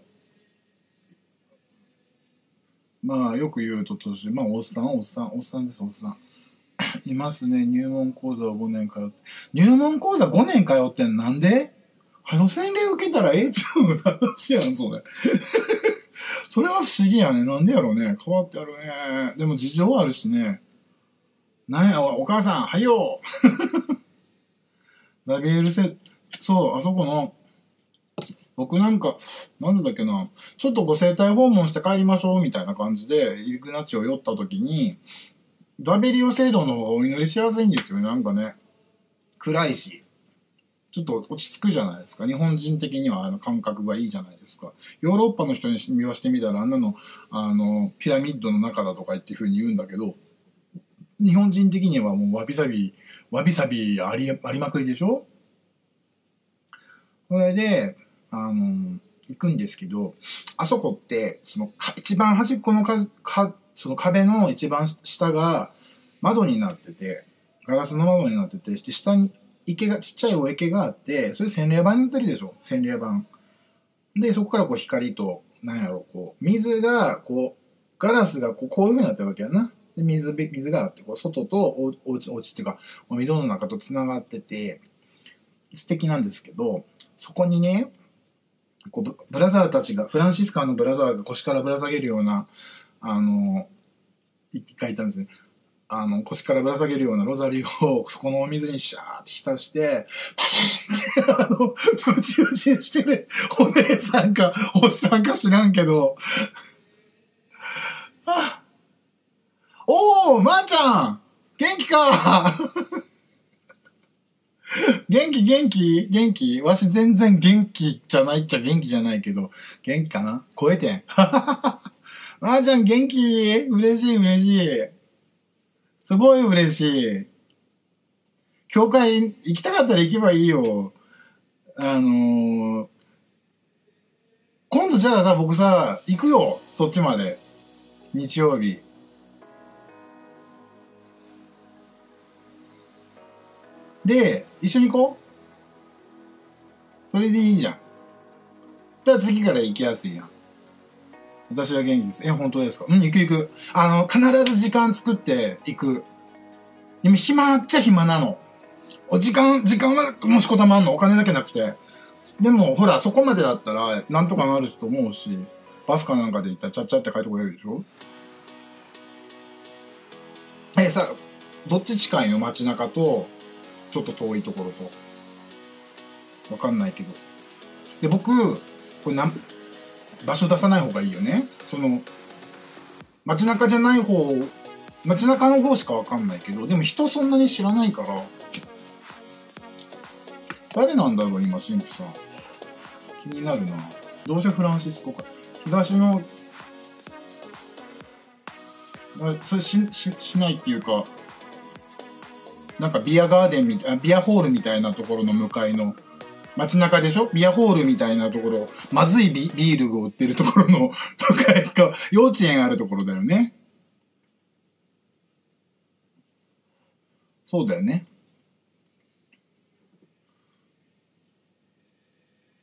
まあ、よく言うと年、まあ、おっさん、おっさん、おっさんです、おっさん。いますね。入門講座を5年通って。入門講座5年通ってんなんで？はよ洗礼受けたらええちゃうの話やん、それ。それは不思議やね。なんでやろうね。変わってやるね。でも事情はあるしね。なんや、お母さん、はよ ザビエルセ、そう、あそこの、僕なんか、なんだっけな、ちょっとご生体訪問して帰りましょうみたいな感じで、イグナチを寄った時に、ザベリオ聖堂の方がお祈りしやすいんですよね、なんかね。暗いし。ちょっと落ち着くじゃないですか。日本人的にはあの感覚がいいじゃないですか。ヨーロッパの人に言わしてみたら、あんなの、あの、ピラミッドの中だとかっていうふうに言うんだけど、日本人的にはもうわびさび、わびさびあり、ありまくりでしょ？それで、あの、行くんですけど、あそこって、その、一番端っこのか、か、その壁の一番下が、窓になってて、ガラスの窓になってて、下に池が、ちっちゃいお池があって、それ洗礼板になってるでしょ洗礼板。で、そこからこう光と、なんやろ、こう、水が、こう、ガラスがこうこういう風になってるわけやな。で、水、水があって、こう、外とおおうち、おうちっていうか、お水の中と繋がってて、素敵なんですけど、そこにね、こうブラザーたちが、フランシスカーのブラザーが腰からぶら下げるような、あの、い書いたんですね。あの、腰からぶら下げるようなロザリオをそこのお水にシャーって浸して、パシンって、あの、ムチムチしてるお姉さんか、おっさんか知らんけど、あおー、まー、ちゃん元気か 元気元気？元気？わし全然元気じゃないっちゃ元気じゃないけど、元気かな？超えてん。まー、ちゃん元気？嬉しい嬉しい。すごい嬉しい。教会行きたかったら行けばいいよ。あのー、今度じゃあさ、僕さ、行くよ。そっちまで。日曜日。で、一緒に行こう。それでいいじゃん。じゃあ次から行きやすいやん。私は元気です。え、本当ですか？うん、行く行く。あの、必ず時間作って行く。今、暇っちゃ暇なの。お時間、時間はもしこたまんの。お金だけなくて。でも、ほら、そこまでだったら、なんとかなると思うし、バスかなんかで行ったら、ちゃっちゃって帰ってこれるでしょ？え、さ、どっち近いの？街中と、ちょっと遠いところと。わかんないけど。で、僕、これなん、場所出さない方がいいよね。その、街中じゃない方、街中の方しかわかんないけど、でも人そんなに知らないから、誰なんだろう、今、神父さん。気になるな。どうせフランシスコか。東の、それし、し、しないっていうか、なんかビアガーデンみたい、あビアホールみたいなところの向かいの、街中でしょ？ビアホールみたいなところ、まずいビビールを売ってるところの 向かいか、幼稚園あるところだよね。そうだよね。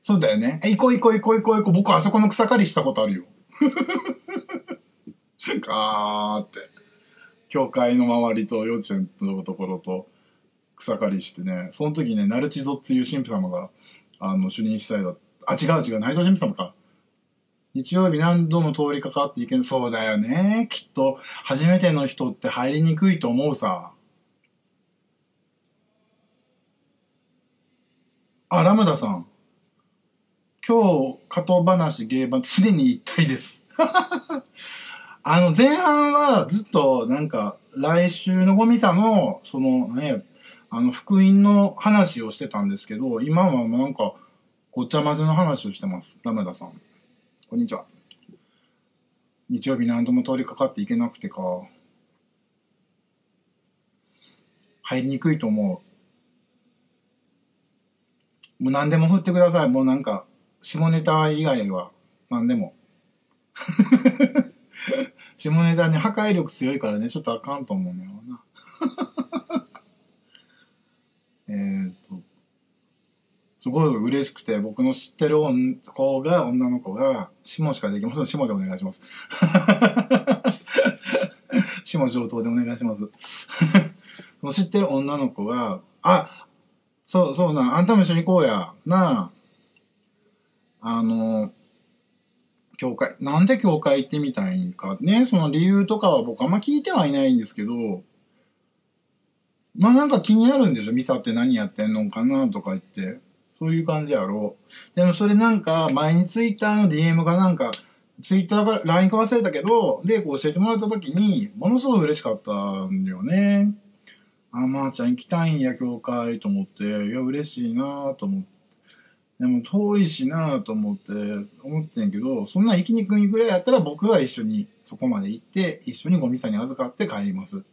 そうだよね。え、行こう行こう行こう行こう行こう。僕あそこの草刈りしたことあるよ。ガーって。教会の周りと幼稚園のところと草刈りしてね、その時ね、ナルチゾっていう神父様が、あの、主任司祭だあ、違う違う、内藤神父様か。日曜日何度も通りかかっていけん。そうだよね。きっと、初めての人って入りにくいと思うさ。あ、ラムダさん。今日、加藤話、芸版、常に一体です。あの、前半はずっと、なんか、来週のゴミさの、その、ね、あの、福音の話をしてたんですけど、今はなんか、ごちゃ混ぜの話をしてます。ラムダさん。こんにちは。日曜日何度も通りかかっていけなくてか。入りにくいと思う。もう何でも振ってください。もうなんか、下ネタ以外は何でも。下ネタね、破壊力強いからね、ちょっとあかんと思うねんな。えっと、すごい嬉しくて、僕の知ってる子が、女の子が、下しかできません。下でお願いします。下上等でお願いします。知ってる女の子が、あ、そう、そうな、あんたも一緒に行こうや。なあ、あの、教会、なんで教会行ってみたいんかね、その理由とかは僕あんま聞いてはいないんですけど、まあなんか気になるんでしょ？ミサって何やってんのかなとか言って。そういう感じやろ？でもそれなんか、前にツイッターの DM がなんか、ツイッターが LINE か忘れたけど、で、こう教えてもらった時に、ものすごい嬉しかったんだよね。あ、まー、ちゃん行きたいんや、教会と思って。いや、嬉しいなと思って。でも遠いしなぁと思って、思ってんけど、そんな行きにくいぐらいやったら僕は一緒にそこまで行って、一緒にゴミさんに預かって帰ります。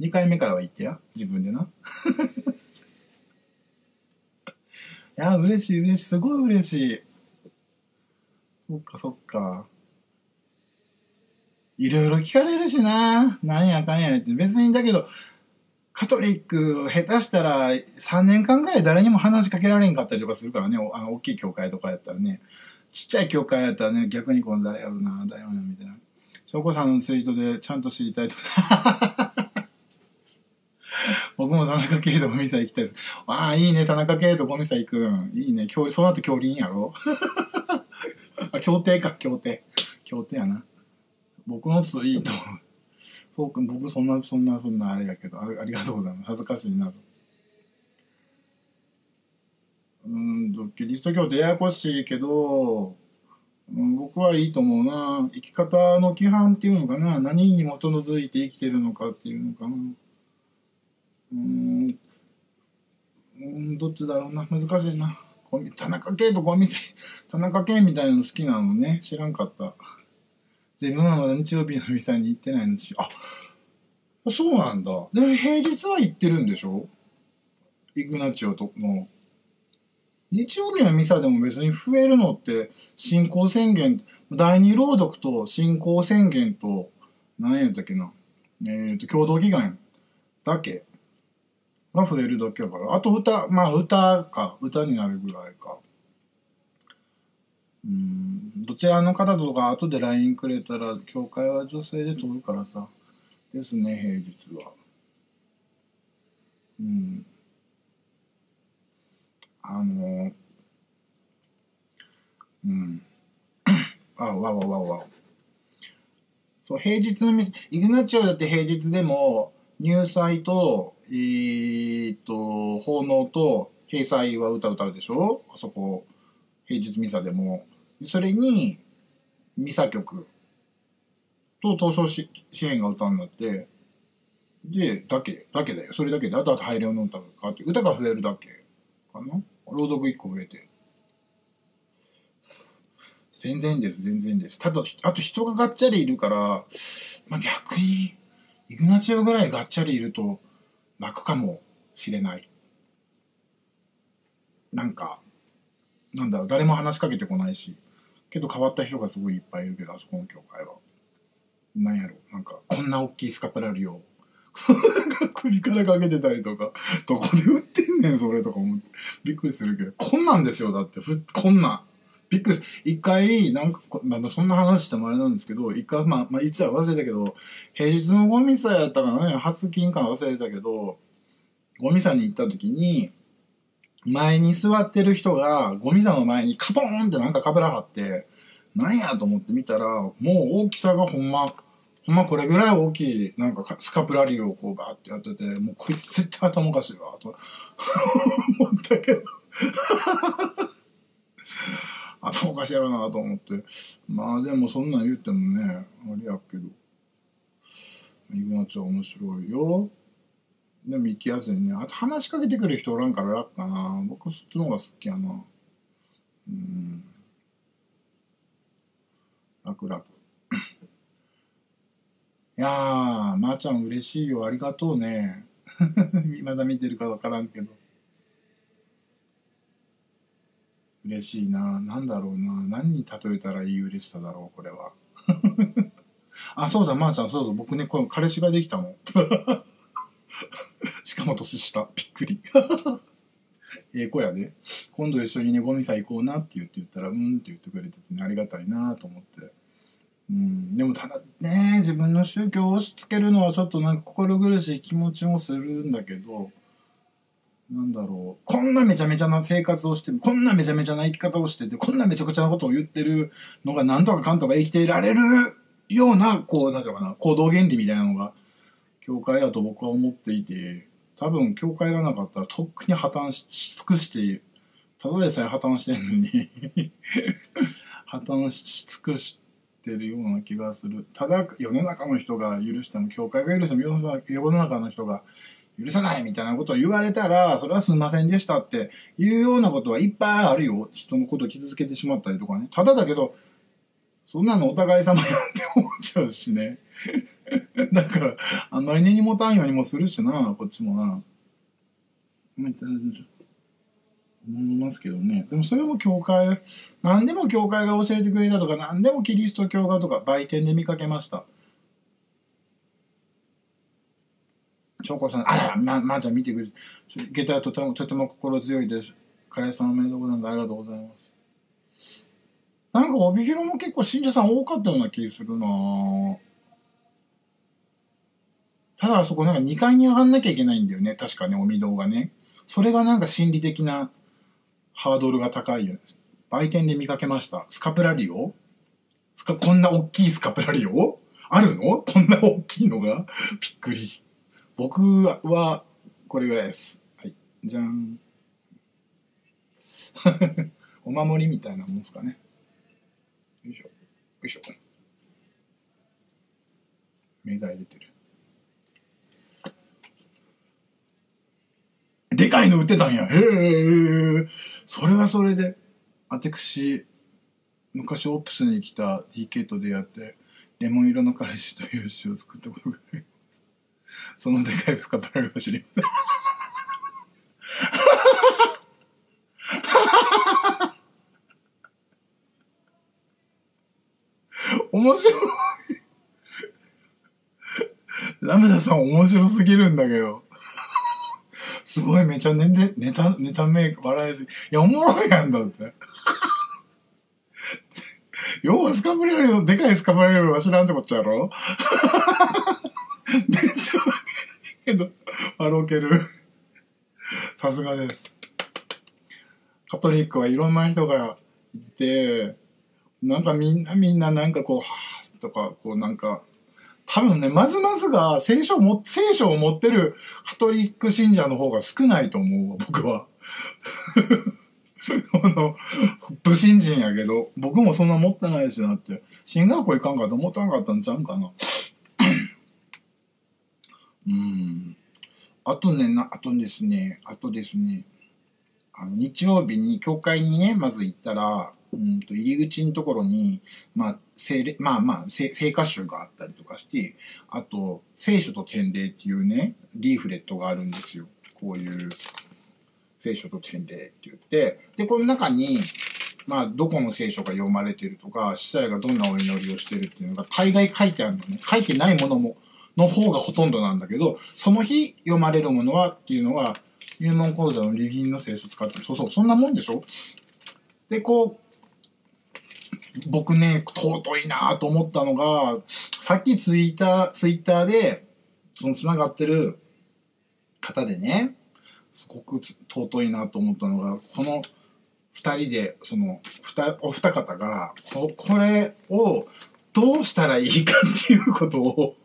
2回目からは行ってや。自分でな。いや、嬉しい嬉しい。すごい嬉しい。そっかそっか。いろいろ聞かれるしな。なんやかんやって。別にだけど、カトリック下手したら3年間ぐらい誰にも話しかけられんかったりとかするからね。あの、大きい教会とかやったらね。ちっちゃい教会やったらね、逆にこの誰やろな、誰やろな、みたいな。翔子さんのツイートでちゃんと知りたいと。僕も田中圭とゴミさん行きたいです。ああ、いいね、田中圭とゴミさん行くん。いいね、その後京林やろ あ、協定か、協定。協定やな。僕のツイート。そうか、僕そんな、そんな、そんなあれやけど、あありがとうございます。恥ずかしいなと。うんキリスト教ってややこしいけど、うん、僕はいいと思うな。生き方の規範っていうのかな。何に基づいて生きてるのかっていうのかな。うん、うんどっちだろうな。難しいな。田中圭とゴミ田中圭みたいなの好きなのね。知らんかった。自分はまだ日曜日の店に行ってないのし、あ、そうなんだ。でも、平日は行ってるんでしょ？イグナチオとの。日曜日のミサでも別に増えるのって信仰宣言第二朗読と信仰宣言と何やったっけな？えっ、ー、と共同祈願だけ。が増えるだけやから。あと歌まあ歌か歌になるぐらいか。うんどちらの方とか後で LINE くれたら教会は女性で通るからさですね平日はうんあの、うん。あ、わわわわ。そう、平日のみ、イグナチオだって平日でも、入祭と、えー、っと、奉納と、閉祭は歌歌うでしょ？あそこ、平日ミサでも。それに、ミサ曲と東証詩篇が歌うんだって、で、だけ、だけだよ。それだけで、あとは大量の歌がって、歌が増えるだけかな。朗読1個増えて。全然です、全然です。ただ、あと人ががっちゃりいるから、まあ、逆に、イグナチオぐらいがっちゃりいると楽かもしれない。なんか、なんだろう、誰も話しかけてこないし。けど変わった人がすごいいっぱいいるけど、あそこの教会は。なんやろ、なんか、こんな大きいスカプラリを 首からかけてたりとか、どこで売ってんねん、それとか思って。びっくりするけど、こんなんですよ、だって、ふ、こんなん。びっくりし、一回、なんか、まあ、そんな話してもあれなんですけど、一回、まあ、まあ、いつは忘れたけど、平日のゴミさやったかなね、初金か忘れたけど、ゴミさに行った時に、前に座ってる人が、ゴミさの前にカポーンってなんかかぶらはって、なんやと思って見たら、もう大きさがほんま、ほんまこれぐらい大きい、なんかスカプラリーをこうバーってやってて、もうこいつ絶対頭おかしいわ、と思ったけど 頭おかしいやろなと思って。まあでもそんなん言ってもね、あれやけど。イグナチは面白いよ。でも行きやすいね。あと話しかけてくる人おらんから楽かな。僕そっちの方が好きやな。うん。楽楽。いやー、まー、あ、ちゃん嬉しいよ。ありがとうね。まだ見てるかわからんけど。嬉しいな。なんだろうな。何に例えたらいい嬉しさだろう、これは。あ、そうだ、まー、あ、ちゃん、そうだ。僕ね、この彼氏ができたもん。しかも年下。びっくり。ええ子やで。今度一緒にね、ゴミさ行こうなって言って言ったら、うんって言ってくれててね、ありがたいなと思って。うん、でもただね自分の宗教を押し付けるのはちょっとなんか心苦しい気持ちもするんだけどなんだろうこんなめちゃめちゃな生活をしてこんなめちゃめちゃな生き方をしててこんなめちゃくちゃなことを言ってるのがなんとかかんとか生きていられるようなこうなんていうかな行動原理みたいなのが教会だと僕は思っていて多分教会がなかったらとっくに破綻し尽くしているただでさえ破綻してるのに 破綻し尽くしてるような気がする。ただ世の中の人が許しても教会が許しても世の中の人が許さないみたいなことを言われたらそれはすんませんでしたっていうようなことはいっぱいあるよ。人のことを傷つけてしまったりとかね。ただだけどそんなのお互い様やって思っちゃうしね。だから、あんまり根にもたんようにもするしな、こっちもな。思いますけどね。でもそれも教会、何でも教会が教えてくれたとか、何でもキリスト教がとか、売店で見かけました。長子さん、あら、ま、ま、あ、ちゃん見てくれて、下駄はとても、とても心強いです。彼氏さんおめでとうございます。ありがとうございます。なんか帯広も結構信者さん多かったような気するなぁ。ただ、あそこなんか2階に上がんなきゃいけないんだよね。確かね、帯堂がね。それがなんか心理的なハードルが高いよね。売店で見かけました。スカプラリオ？スカ、こんな大きいスカプラリオ？あるの？こんな大きいのが？びっくり。僕は、これぐらいです。はい。じゃん。お守りみたいなもんですかね。よいしょ。よいしょ。目が出てる。でかいの売ってたんや。へえ。それはそれで、私、昔オプスに来た DK と出会って、レモン色の彼氏という詩を作ったことがあります。そのでかいスカパラリを知りません。面白い。ラムダさん面白すぎるんだけど。すごいめちゃネネネタ、ネタメイク笑いすぎ。いや、おもろいやんだって。要はスカプラリオ、でかいスカプラリオは知らんってこっちゃやろめっちゃけど、笑ける。さすがです。カトリックはいろんな人がいて、なんかみんなみんななんかこう、はぁとか、こうなんか、多分ね、まずまずが聖書をも、聖書を持ってるカトリック信者の方が少ないと思うわ、僕は。あの、不信心やけど、僕もそんな持ってないしなって、進学校行かんかと思ってなかったんちゃうんかな。うん。あとね、な、あとですね、あとですね、あの、日曜日に教会にね、まず行ったら、うんと入り口のところに、まあ、聖まあまあ、聖聖歌集があったりとかして、あと、聖書と典礼っていうね、リーフレットがあるんですよ。こういう、聖書と典礼って言って、で、この中に、まあ、どこの聖書が読まれてるとか、司祭がどんなお祈りをしてるっていうのが大概書いてあるのね。書いてないものも、の方がほとんどなんだけど、その日読まれるものはっていうのが、入門講座のリビンの聖書使ってる。そうそう、そんなもんでしょ？で、こう、僕ね、尊いなと思ったのが、さっきツイッター、ツイッターで、その繋がってる方でね、すごく尊いなと思ったのが、この二人で、その、お二方が、こ、これをどうしたらいいかっていうことを、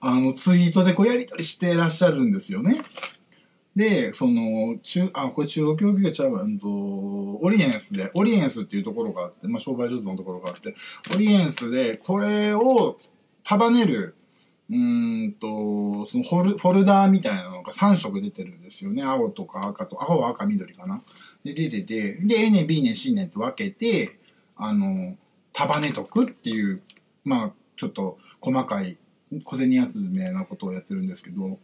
あの、ツイートでこうやりとりしてらっしゃるんですよね。で、その、中、あ、これ中央教育がちゃうわ、うんと、オリエンスで、オリエンスっていうところがあって、まあ、商売上手のところがあって、オリエンスで、これを束ねる、うーんと、そのフォルフォルダーみたいなのが3色出てるんですよね。青とか赤と、青は赤緑かな。で、出てて、で、A 年、B 年、C 年って分けて、あの、束ねとくっていう、まあ、ちょっと細かい小銭集めなことをやってるんですけど、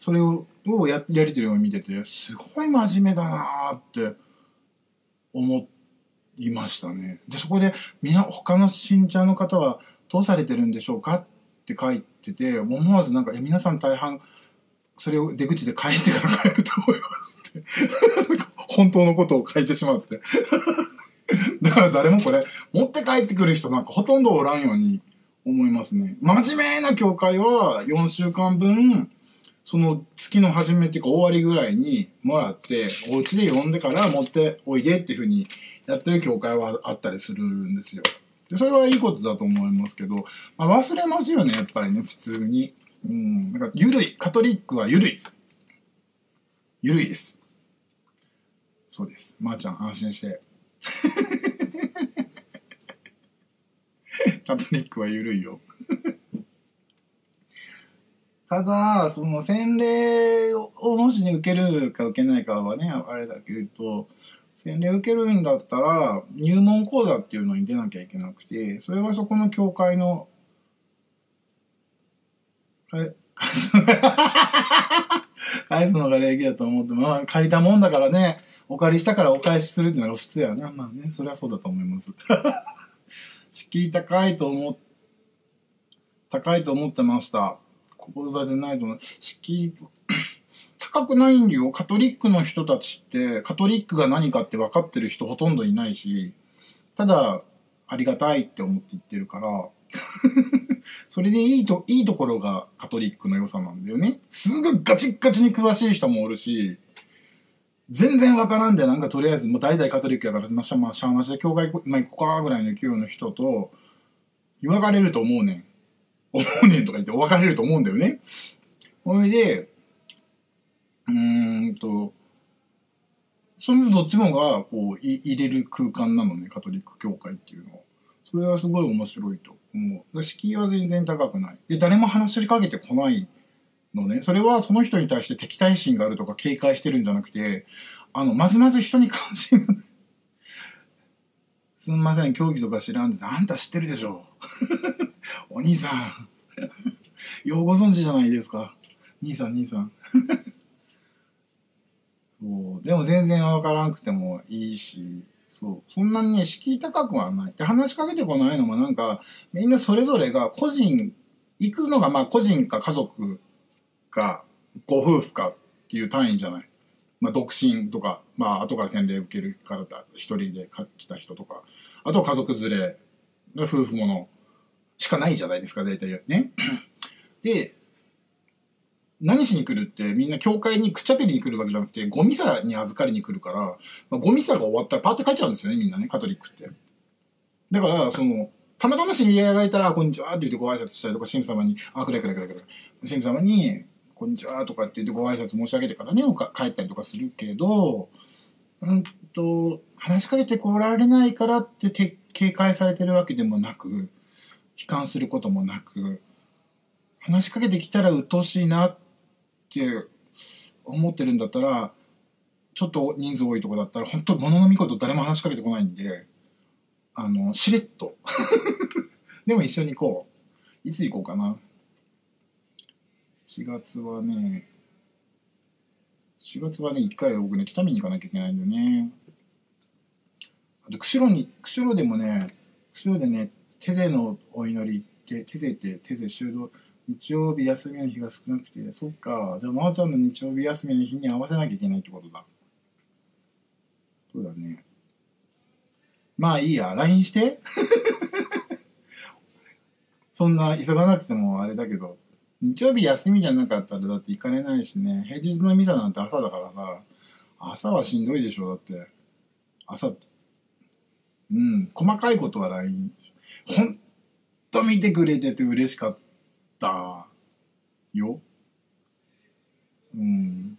それををややりとりを見てて、すごい真面目だなって思いましたね。で、そこで、みな、他の信者の方はどうされてるんでしょうかって書いてて、思わずなんか、え、皆さん大半、それを出口で返してから帰ると思いますって。本当のことを書いてしまって。だから誰もこれ、持って帰ってくる人なんかほとんどおらんように思いますね。真面目な教会は4週間分、その月の初めっていうか終わりぐらいにもらって、お家で読んでから持っておいでっていうふうにやってる教会はあったりするんですよ。でそれはいいことだと思いますけど、まあ、忘れますよね、やっぱりね、普通に。うん。なんか、ゆるい。カトリックはゆるい。ゆるいです。そうです。まー、ちゃん、安心して。カトリックはゆるいよ。ただ、その洗礼をもしね、受けるか受けないかはね、あれだけど、洗礼受けるんだったら、入門講座っていうのに出なきゃいけなくて、それはそこの教会の、かえ 返すのが礼儀だと思って、まあ、借りたもんだからね、お借りしたからお返しするっていうのが普通やな。まあね、それはそうだと思います。敷居高いと思、高いと思ってました。講座でないと敷居高くないんよカトリックの人たちってカトリックが何かって分かってる人ほとんどいないしただありがたいって思って言ってるからそれでいいといいところがカトリックの良さなんだよねすぐガチッガチに詳しい人もおるし全然わからんで、なんかとりあえず、もう代々カトリックやから、まあ、しゃ、まあ、しゃあなしで教会、まあ、ここかぐらいの勢いの人と、言われると思うねん。思うねんとか言ってお別れると思うんだよね。ほいで、うーんと、そのどっちもが、こう、入れる空間なのね、カトリック教会っていうのは。それはすごい面白いと思う。敷居は全然高くない。で、誰も話しかけてこないのね。それはその人に対して敵対心があるとか警戒してるんじゃなくて、あの、まずまず人に関心がない。すみません、競技とか知らんです。あんた知ってるでしょ。お兄さん。ようご存知じゃないですか。兄さん、兄さん。そうでも全然わからんくてもいいし、そう。そんなにね、敷居高くはない。で、話しかけてこないのもなんか、みんなそれぞれが個人、行くのがまあ個人か家族か、ご夫婦かっていう単位じゃない。まあ、独身とか、まあ、後から洗礼受けるからだ、一人で来た人とか、あと家族連れ、夫婦ものしかないじゃないですか、大体ね。で、何しに来るってみんな教会にくっちゃべりに来るわけじゃなくて、ゴミさに預かりに来るから、まあ、ゴミさが終わったらパーって帰っちゃうんですよね、みんなね、カトリックって。だから、その、たまたま知り合いがいたら、こんにちはって言ってご挨拶したりとか、神父様に、あ、くれくれくれくれ。神父様に、こんにちはとかって言ってご挨拶申し上げてからね、帰ったりとかするけど、うんと、話しかけてこられないからって警戒されてるわけでもなく、悲観することもなく、話しかけてきたら鬱陶しいなって思ってるんだったら、ちょっと人数多いとこだったら、本当物の見事誰も話しかけてこないんで、あの、しれっと。でも一緒に行こう。いつ行こうかな。4月はね、4月はね、1回僕ね、北見に行かなきゃいけないんだよね。あと、釧路に、釧路でもね、釧路でね、手勢のお祈りって、手勢って手勢修道、日曜日休みの日が少なくて、そっか、じゃあ、まーちゃんの日曜日休みの日に合わせなきゃいけないってことだ。そうだね。まあいいや、LINE して。そんな急がなくてもあれだけど。日曜日休みじゃなかったらだって行かれないしね。平日のミサなんて朝だからさ。朝はしんどいでしょだって。朝うん。細かいことは LINE ほんと見てくれてて嬉しかったよ。うん。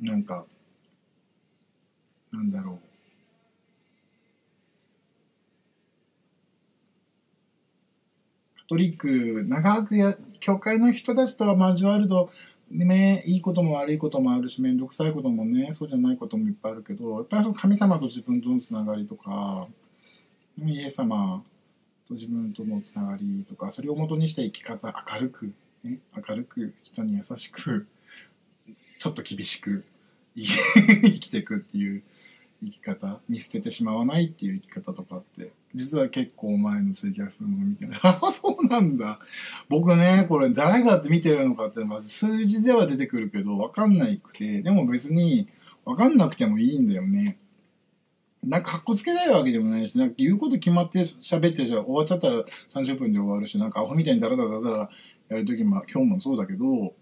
なんかなんだろう。カトリック長くや教会の人たちと交わると、ね、いいことも悪いこともあるし、面倒くさいこともね、そうじゃないこともいっぱいあるけど、やっぱりその神様と自分とのつながりとか、イエス様と自分とのつながりとか、それをもとにした生き方、明るく、ね、明るく、人に優しく、ちょっと厳しく 生きていくっていう生き方見捨ててしまわないっていう生き方とかって実は結構前のツイキャスも見て ああそうなんだ。僕ねこれ誰が見てるのかってまず数字では出てくるけど分かんないくてでも別に分かんなくてもいいんだよね。なんかかっこつけないわけでもないしなんか言うこと決まって喋ってじゃ終わっちゃったら30分で終わるしなんかアホみたいにダラダラダラやるときも今日もそうだけど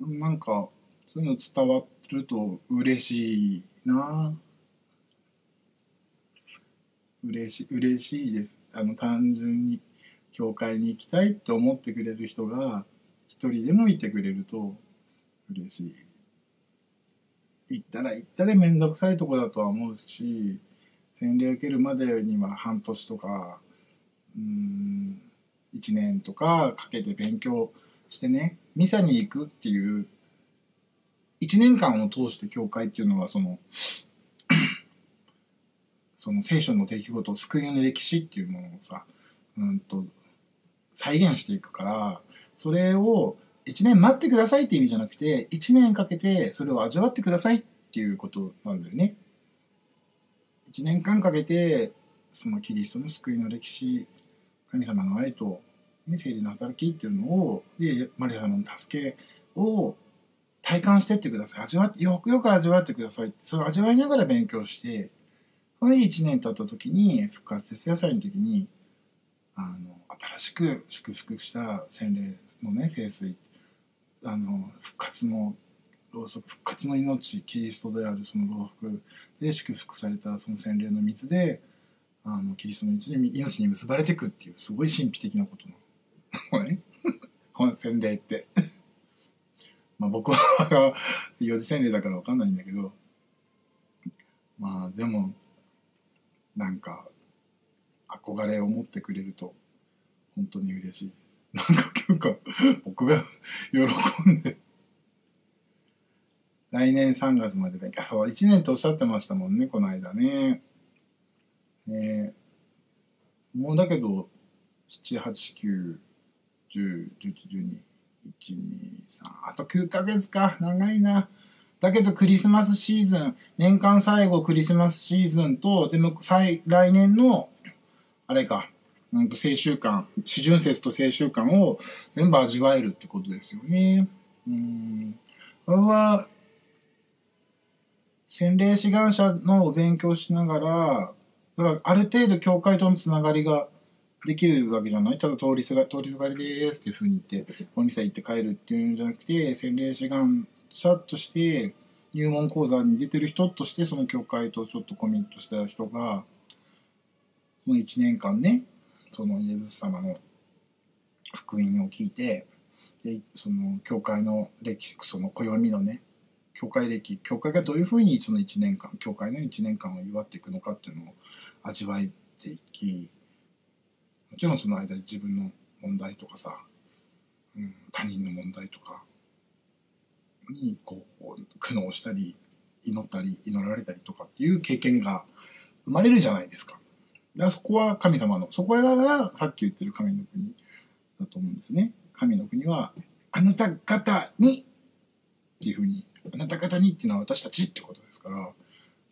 なんかそういうの伝わると嬉しいな。嬉し嬉しいです。あの単純に教会に行きたいって思ってくれる人が一人でもいてくれると嬉しい。行ったら行ったで面倒くさいとこだとは思うし洗礼受けるまでには半年とかうん1年とかかけて勉強してねミサに行くっていう1年間を通して教会っていうのはその その聖書の出来事救いの歴史っていうものをさうんと再現していくからそれを1年待ってくださいって意味じゃなくて1年かけてそれを味わってくださいっていうことなんだよね。1年間かけてそのキリストの救いの歴史神様の愛とね、生理の働きっていうのをでマリア様の助けを体感してってください味わってよくよく味わってくださいそれを味わいながら勉強してそれで1年経った時に復活徹夜祭の時にあの新しく祝福した洗礼のね聖水あの復活のろうそく復活の命キリストであるそのろうそくで祝福されたその洗礼の水であのキリストの命に命に結ばれていくっていうすごい神秘的なことなの。この洗礼って。まあ僕は 四次洗礼だから分かんないんだけどまあでもなんか憧れを持ってくれると本当に嬉しいです。なんかなんか僕が 喜んで。来年3月まで勉強そう1年とおっしゃってましたもんねこの間ね。ねもうだけど789101112 123あと9ヶ月か。長いな。だけどクリスマスシーズン。年間最後クリスマスシーズンとでも来年のあれか。うんと青春感四旬節と青春感を全部味わえるってことですよね。うんこれは洗礼志願者のお勉強しながららある程度教会とのつながりができるわけじゃない？ただ通りすが通りすがりですっていうふうに言ってここにさ行って帰るっていうんじゃなくて洗礼志願者として入門講座に出てる人としてその教会とちょっとコミットした人がその1年間ねそのイエズス様の福音を聞いてでその教会の歴史その暦のね教会歴教会がどういうふうにその1年間教会の1年間を祝っていくのかっていうのを味わえていきもちろんその間に自分の問題とかさ、うん、他人の問題とかにこう苦悩したり祈ったり祈られたりとかっていう経験が生まれるじゃないですか。だそこは神様のそこがさっき言ってる神の国だと思うんですね。神の国はあなた方にっていうふうにあなた方にっていうのは私たちってことですから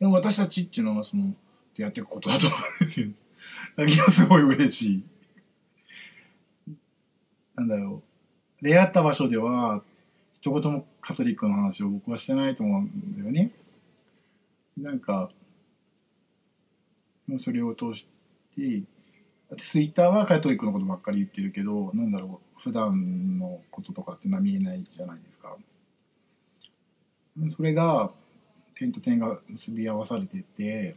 でも私たちっていうのはそのでやっていくことだと思うんですよ。だけどすごい嬉しい。なんだろう。出会った場所では、一言もカトリックの話を僕はしてないと思うんだよね。なんか、それを通して、だってツイッターはカトリックのことばっかり言ってるけど、なんだろう、普段のこととかってのは見えないじゃないですか。それが、点と点が結び合わされてて、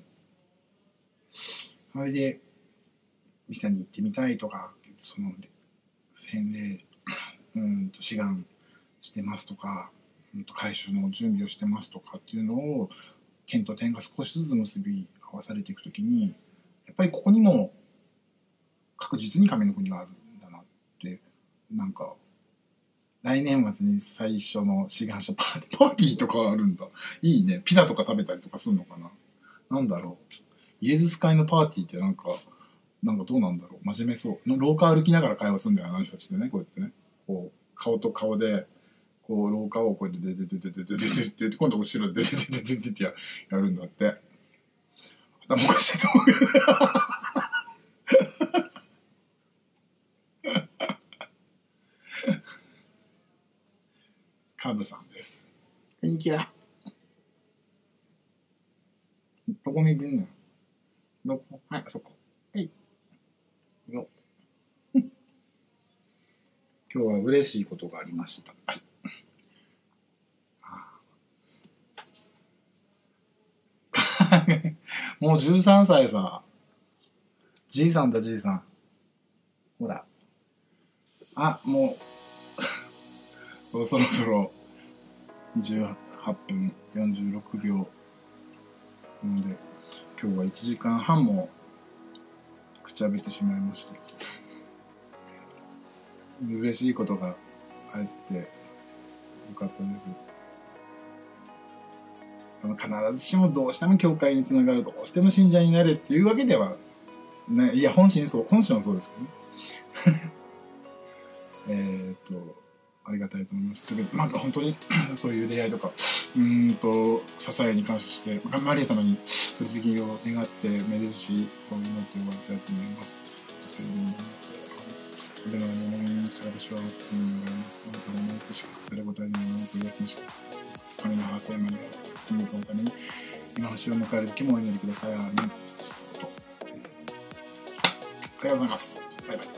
それで、店に行ってみたいとか、その、洗礼、うんと志願してますとか、うんと回収の準備をしてますとかっていうのを、点と点が少しずつ結び合わされていくときに、やっぱりここにも確実に神の国があるんだなって、なんか、来年末に最初の志願者パーティー、パーティーとかあるんだ。いいね。ピザとか食べたりとかするのかな。なんだろう。イエズス会のパーティーってなんか、なんかどうなんだろう。真面目そう。の廊下歩きながら会話するんだよ、あの人たちってね。こうやってね。こう、顔と顔で、こう、廊下をこうやって、ででででででででで今度後ろででででででってやるんだって。頭おかしいと思うけど。カブさんです。こんにちは。どこにいるの？どこ？はい、そこ。はい。よ。今日は嬉しいことがありました。はい。もう13歳さ。じいさんだ、じいさん。ほら。あ、もう、そろそろ18分46秒。んで、今日は1時間半もくちゃべてしまいました。嬉しいことがあってよかったです。必ずしもどうしても教会につながるどうしても信者になれっていうわけではねい。や本心そう本心はそうですけどね。えっとありがたいと思います。すべてなんか本当に そういう出会いとかうんと支えに感謝してマリア様に取り次ぎを願ってめでるしを祈って終わりたいと思います。それででも、ね、私は、うん、ます。あの、毎年祝福されることはないのと、イエスの祝福神の発生まで罪のために、今星を迎える時もお祈りください。アーメン。ありがとうございます。バイバイ。